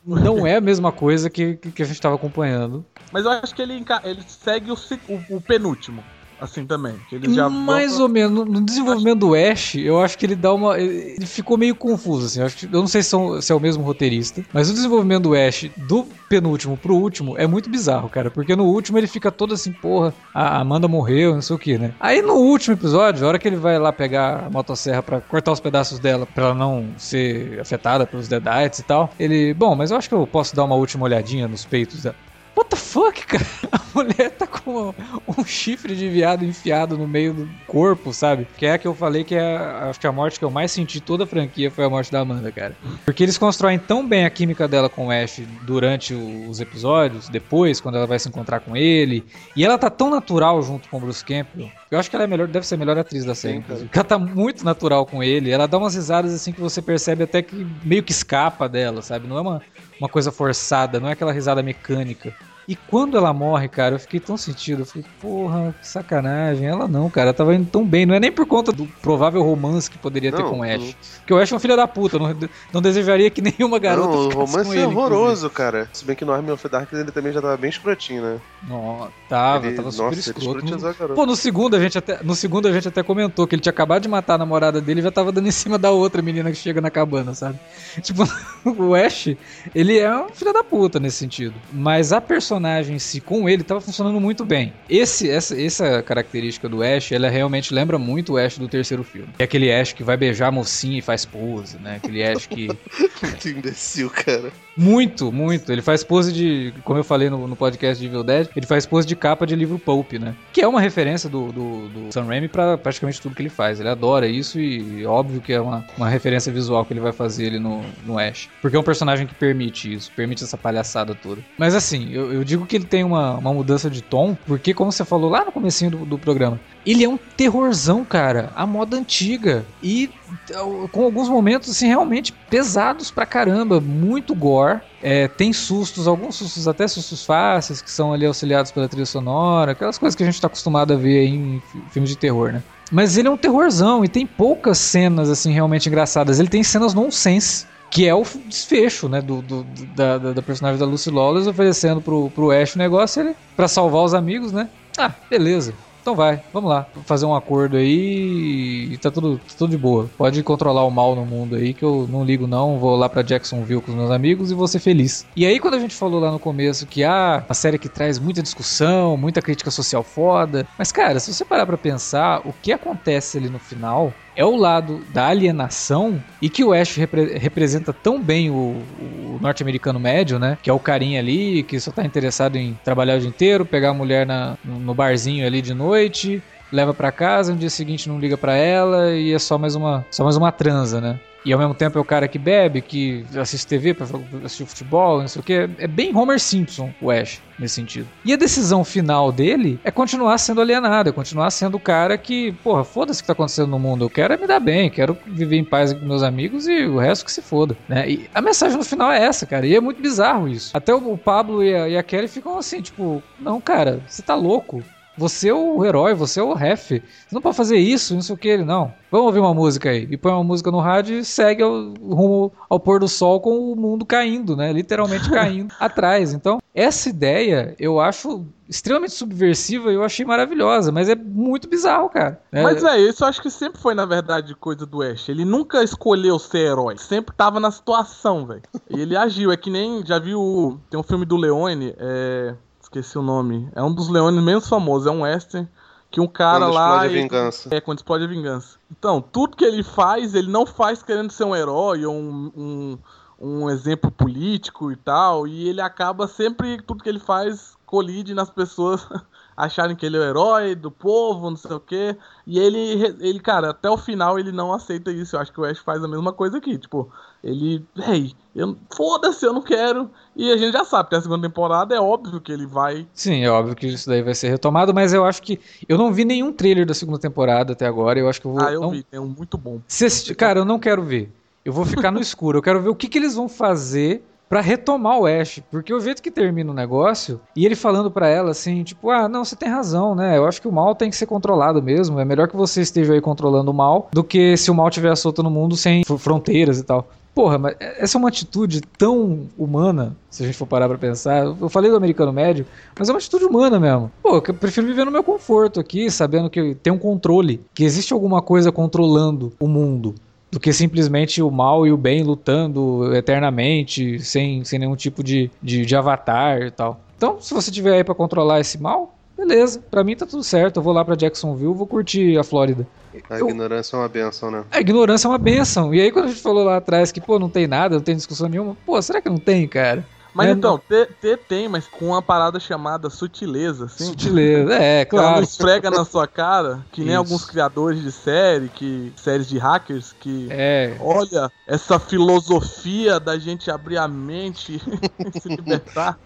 Não é a mesma coisa que, que, a gente tava acompanhando. Mas eu acho que ele, ele segue o, o- o penúltimo, assim também. Que eles já Mais vão- ou menos. No desenvolvimento do Ash, eu acho que ele dá uma. Ele ficou meio confuso, assim. Eu, que- eu não sei se, são- se é o mesmo roteirista, mas o desenvolvimento do Ash do penúltimo pro último é muito bizarro, cara. Porque no último ele fica todo assim, porra, a Amanda morreu, não sei o que, né? Aí no último episódio, a hora que ele vai lá pegar a motosserra pra cortar os pedaços dela pra ela não ser afetada pelos deadites e tal, ele. Bom, mas eu acho que eu posso dar uma última olhadinha nos peitos dela. What fuck, cara? A mulher tá com um chifre de viado enfiado no meio do corpo, sabe? Que é a que eu falei que é, a- acho que a morte que eu mais senti toda a franquia foi a morte da Amanda, cara. Porque eles constroem tão bem a química dela com o Ash durante os episódios, depois, quando ela vai se encontrar com ele. E ela tá tão natural junto com o Bruce Campbell. Eu acho que ela é melhor, deve ser a melhor atriz da série, Sim, ela tá muito natural com ele. Ela dá umas risadas assim que você percebe até que meio que escapa dela, sabe? Não é uma, uma coisa forçada, não é aquela risada mecânica. E quando ela morre, cara, eu fiquei tão sentido. Eu fiquei, porra, que sacanagem. Ela não, cara, ela tava indo tão bem. Não é nem por conta do provável romance que poderia ter Não, com o Ash. Porque o Ash é um filho da puta. Não, não desejaria que nenhuma garota não, o romance é ele, horroroso, cara. Se bem que no Army of Darkness ele também já tava bem escrotinho, né? inclusive. Não, tava, Ele- tava super nossa, escroto. garota. Pô, no segundo, a gente até, no segundo a gente até comentou que ele tinha acabado de matar a namorada dele e já tava dando em cima da outra menina que chega na cabana, sabe? Tipo, o Ash, ele é um filho da puta nesse sentido. Mas a personagem em si, com ele, tava funcionando muito bem. Esse, essa, essa característica do Ash, ela realmente lembra muito o Ash do terceiro filme. É aquele Ash que vai beijar a mocinha e faz pose, né? Aquele Ash que... Que imbecil, cara. Muito, muito. Ele faz pose de, como eu falei no, no podcast de Evil Dead, ele faz pose de capa de livro pulp, né? Que é uma referência do, do, do Sam Raimi pra praticamente tudo que ele faz. Ele adora isso e óbvio que é uma, uma referência visual que ele vai fazer ali no, no Ash. Porque é um personagem que permite isso, permite essa palhaçada toda. Mas assim, eu, eu digo que ele tem uma, uma mudança de tom, porque como você falou lá no comecinho do, do programa, ele é um terrorzão, cara, a moda antiga. E uh, com alguns momentos, assim, realmente pesados pra caramba. Muito gore. É, tem sustos, alguns sustos, até sustos fáceis, que são ali auxiliados pela trilha sonora. Aquelas coisas que a gente tá acostumado a ver em fi- filmes de terror, né? Mas ele é um terrorzão e tem poucas cenas, assim, realmente engraçadas. Ele tem cenas nonsense. Que é o desfecho, né? Do, do- da, da- personagem da Lucy Lawless oferecendo pro, pro Ash o negócio ele, pra salvar os amigos, né? Ah, beleza. Então vai, vamos lá, fazer um acordo aí e tá tudo, tá tudo de boa. Pode controlar o mal no mundo aí, que eu não ligo não, vou lá pra Jacksonville com os meus amigos e vou ser feliz. E aí quando a gente falou lá no começo que ah, uma série que traz muita discussão, muita crítica social foda, mas cara, se você parar pra pensar, o que acontece ali no final é o lado da alienação e que o Ash repre- representa tão bem o, o norte-americano médio, né? Que é o carinha ali que só tá interessado em trabalhar o dia inteiro, pegar a mulher na, no barzinho ali de noite, leva pra casa, no dia seguinte não liga pra ela e é só mais uma, só mais uma transa, né? E ao mesmo tempo é o cara que bebe, que assiste TV pra assistir futebol, não sei o que. É bem Homer Simpson o Ash, nesse sentido. E a decisão final dele é continuar sendo alienado, é continuar sendo o cara que, porra, foda-se o que tá acontecendo no mundo. Eu quero é me dar bem, quero viver em paz com meus amigos e o resto que se foda. Né? E a mensagem no final é essa, cara. E é muito bizarro isso. Até o Pablo e a, e a Kelly ficam assim, tipo, não, cara, você tá louco. Você é o herói, você é o ref. Você não pode fazer isso, não sei o que. Ele, não. Vamos ouvir uma música aí. E põe uma música no rádio e segue ao, rumo ao pôr do sol com o mundo caindo, né? Literalmente caindo atrás. Então, essa ideia eu acho extremamente subversiva e eu achei maravilhosa, mas é muito bizarro, cara. É, Mas é, isso eu acho que sempre foi, na verdade, coisa do Ash. Ele nunca escolheu ser herói. Sempre tava na situação, velho. E ele agiu. É que nem. Já viu. Tem um filme do Leone. É. Esqueci o nome. É um dos Leones menos famosos. É um western. Que um cara Quando lá. explode a vingança. É, quando explode a vingança. Então, tudo que ele faz, ele não faz querendo ser um herói ou um, um, um exemplo político e tal. E ele acaba sempre, tudo que ele faz, colide nas pessoas acharem que ele é o herói do povo, não sei o quê. E ele, ele, cara, até o final ele não aceita isso. Eu acho que o Ash faz a mesma coisa aqui. Tipo, ele, ei, eu, foda-se, eu não quero. E a gente já sabe que a segunda temporada é óbvio que ele vai Sim, é óbvio que isso daí vai ser retomado, mas eu acho que. Eu não vi nenhum trailer da segunda temporada até agora. Eu acho que eu vou. Ah, eu não- vi, tem um muito bom. Se cara, eu não quero ver. Eu vou ficar no escuro. Eu quero ver o que, que eles vão fazer pra retomar o Ash. Porque o jeito que termina o negócio, e ele falando pra ela assim, tipo, ah, não, você tem razão, né? Eu acho que o mal tem que ser controlado mesmo. É melhor que você esteja aí controlando o mal do que se o mal estiver solto no mundo sem fr- fronteiras e tal. Porra, mas essa é uma atitude tão humana, se a gente for parar pra pensar. Eu falei do americano médio, mas é uma atitude humana mesmo. Pô, eu prefiro viver no meu conforto aqui, sabendo que tem um controle, que existe alguma coisa controlando o mundo, do que simplesmente o mal e o bem lutando eternamente, sem, sem nenhum tipo de, de, de avatar e tal. Então, se você tiver aí pra controlar esse mal, beleza. Pra mim tá tudo certo. Eu vou lá pra Jacksonville, vou curtir a Flórida. A Eu- ignorância é uma benção, né? A ignorância é uma benção. E aí, quando a gente falou lá atrás que, pô, não tem nada, não tem discussão nenhuma, pô, será que não tem, cara? Mas É, então, ter, ter tem, mas com uma parada chamada sutileza, assim. Sutileza. É, Que Ela não claro. esfrega na sua cara, que nem Isso. alguns criadores de série, que séries de hackers, que É. olha essa filosofia da gente abrir a mente e se libertar.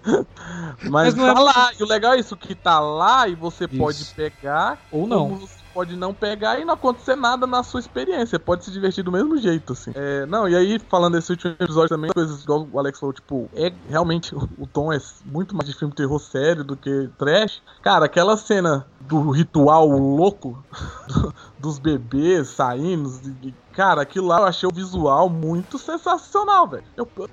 Mas, Mas não é- tá lá, e o legal é isso, que tá lá e você pode Isso. pegar, Ou não. você pode não pegar e não acontecer nada na sua experiência. Pode se divertir do mesmo jeito, assim. É, não, e aí, falando desse último episódio também, coisas igual o Alex falou, tipo, é realmente o, tom é muito mais de filme terror sério do que trash. Cara, aquela cena do ritual louco do- dos bebês saindo. Cara, aquilo lá eu achei o visual muito sensacional, velho. Eu, eu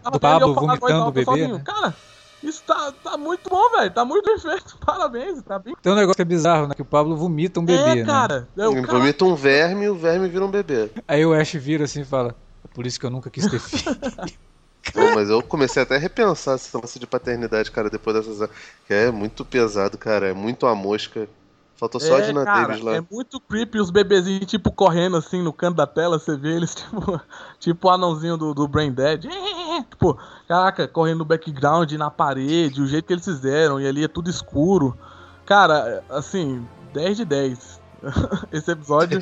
vendo eu tava bebê, sozinho, né? Cara, isso tá, tá muito bom, velho. Tá muito bem feito. Parabéns, tá bem. Tem um negócio que é bizarro, né? Que o Pablo vomita um bebê, é, né? cara. Eu, cara, Vomita um verme e o verme vira um bebê. Aí o Ash vira assim e fala: É por isso que eu nunca quis ter filho. Pô, mas eu comecei até a repensar esse lance de paternidade, cara, depois dessas. Que é muito pesado, cara. É muito a mosca. Faltou só a é, Dina cara, Davis lá. é muito creepy os bebezinhos, tipo, correndo assim no canto da tela, você vê eles, tipo, tipo o anãozinho do, do Brain Dead. Tipo, caraca, correndo no background, na parede, o jeito que eles fizeram, e ali é tudo escuro. Cara, assim, 10 de 10. Esse episódio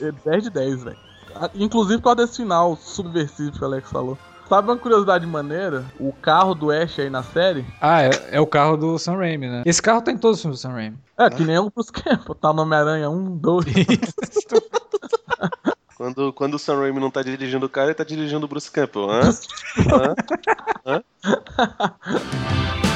é 10 de 10, velho. Ah, Inclusive por causa desse final subversivo que o Alex falou. Sabe uma curiosidade maneira? O carro do Ash aí na série ah, é, é o carro do Sam Raimi, né? Esse carro tá em todos os filmes do Sam Raimi. é que nem o Bruce Campbell, tá no Homem-Aranha 1, 2. Quando, quando o Sam Raimi não tá dirigindo o cara, ele tá dirigindo o Bruce Campbell. Hã? Hã? Here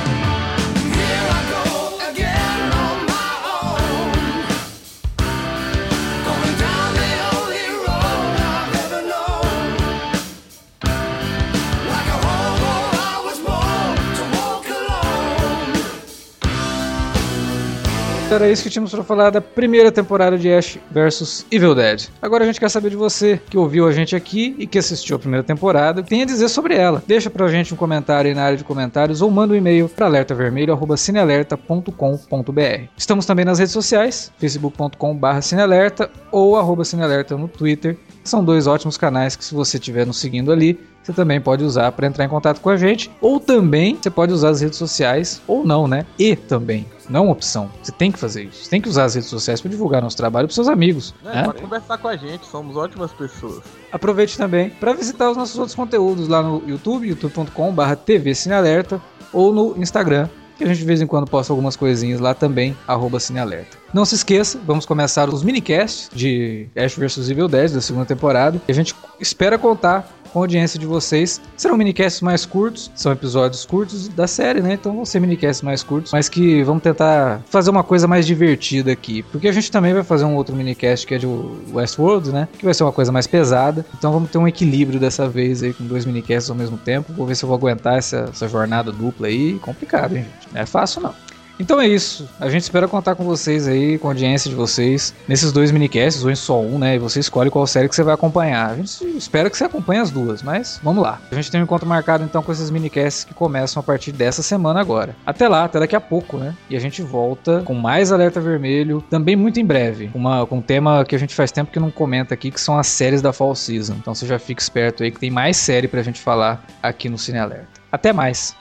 Era isso que tínhamos pra falar da primeira temporada de Ash vs Evil Dead. Agora a gente quer saber de você que ouviu a gente aqui e que assistiu a primeira temporada, o que tem a dizer sobre ela. Deixa pra gente um comentário aí na área de comentários ou manda um e-mail para alertavermelho@cinealerta.com.br. Estamos também nas redes sociais, facebook.com/cinealerta ou cinealerta no Twitter. São dois ótimos canais que se você estiver nos seguindo ali, você também pode usar para entrar em contato com a gente, ou também você pode usar as redes sociais, ou não, né? E também, não é uma opção. Você tem que fazer isso. Você tem que usar as redes sociais para divulgar nosso trabalho para seus amigos. É, né? Pode conversar com a gente, somos ótimas pessoas. Aproveite também para visitar os nossos outros conteúdos lá no YouTube, youtube.com.br TV Cinealerta, ou no Instagram, que a gente de vez em quando posta algumas coisinhas lá também, arroba Cinealerta. Não se esqueça, vamos começar os minicasts de Ash vs Evil 10 da segunda temporada. E a gente espera contar com a audiência de vocês. Serão minicasts mais curtos, são episódios curtos da série, né? Então vão ser minicasts mais curtos, mas que vamos tentar fazer uma coisa mais divertida aqui. Porque a gente também vai fazer um outro minicast que é de Westworld, né? Que vai ser uma coisa mais pesada. Então vamos ter um equilíbrio dessa vez aí com dois minicasts ao mesmo tempo. Vou ver se eu vou aguentar essa, essa jornada dupla aí. Complicado, hein, gente? Não é fácil não. Então é isso. A gente espera contar com vocês aí, com a audiência de vocês, nesses dois minicasts, ou em só um, né? E você escolhe qual série que você vai acompanhar. A gente espera que você acompanhe as duas, mas vamos lá. A gente tem um encontro marcado então com esses minicasts que começam a partir dessa semana agora. Até lá, até daqui a pouco, né? E a gente volta com mais Alerta Vermelho, também muito em breve. Uma, com um tema que a gente faz tempo que não comenta aqui, que são as séries da Fall Season. Então você já fica esperto aí que tem mais série pra gente falar aqui no Cine Alerta. Até mais!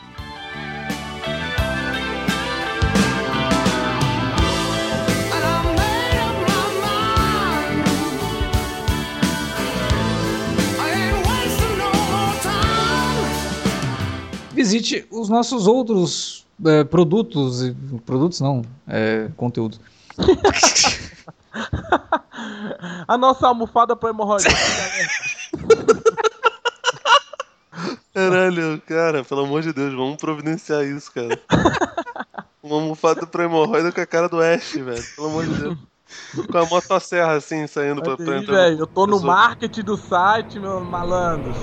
Visite os nossos outros é, produtos. Produtos não, é, conteúdo. A nossa almofada pra hemorroida. Caralho, cara, pelo amor de Deus, vamos providenciar isso, cara. Uma almofada pra hemorroida com a cara do Ash, velho. Pelo amor de Deus. Com a motosserra assim, saindo pra, pra Aí, entrar. velho, eu tô no marketing do site, meu malandro.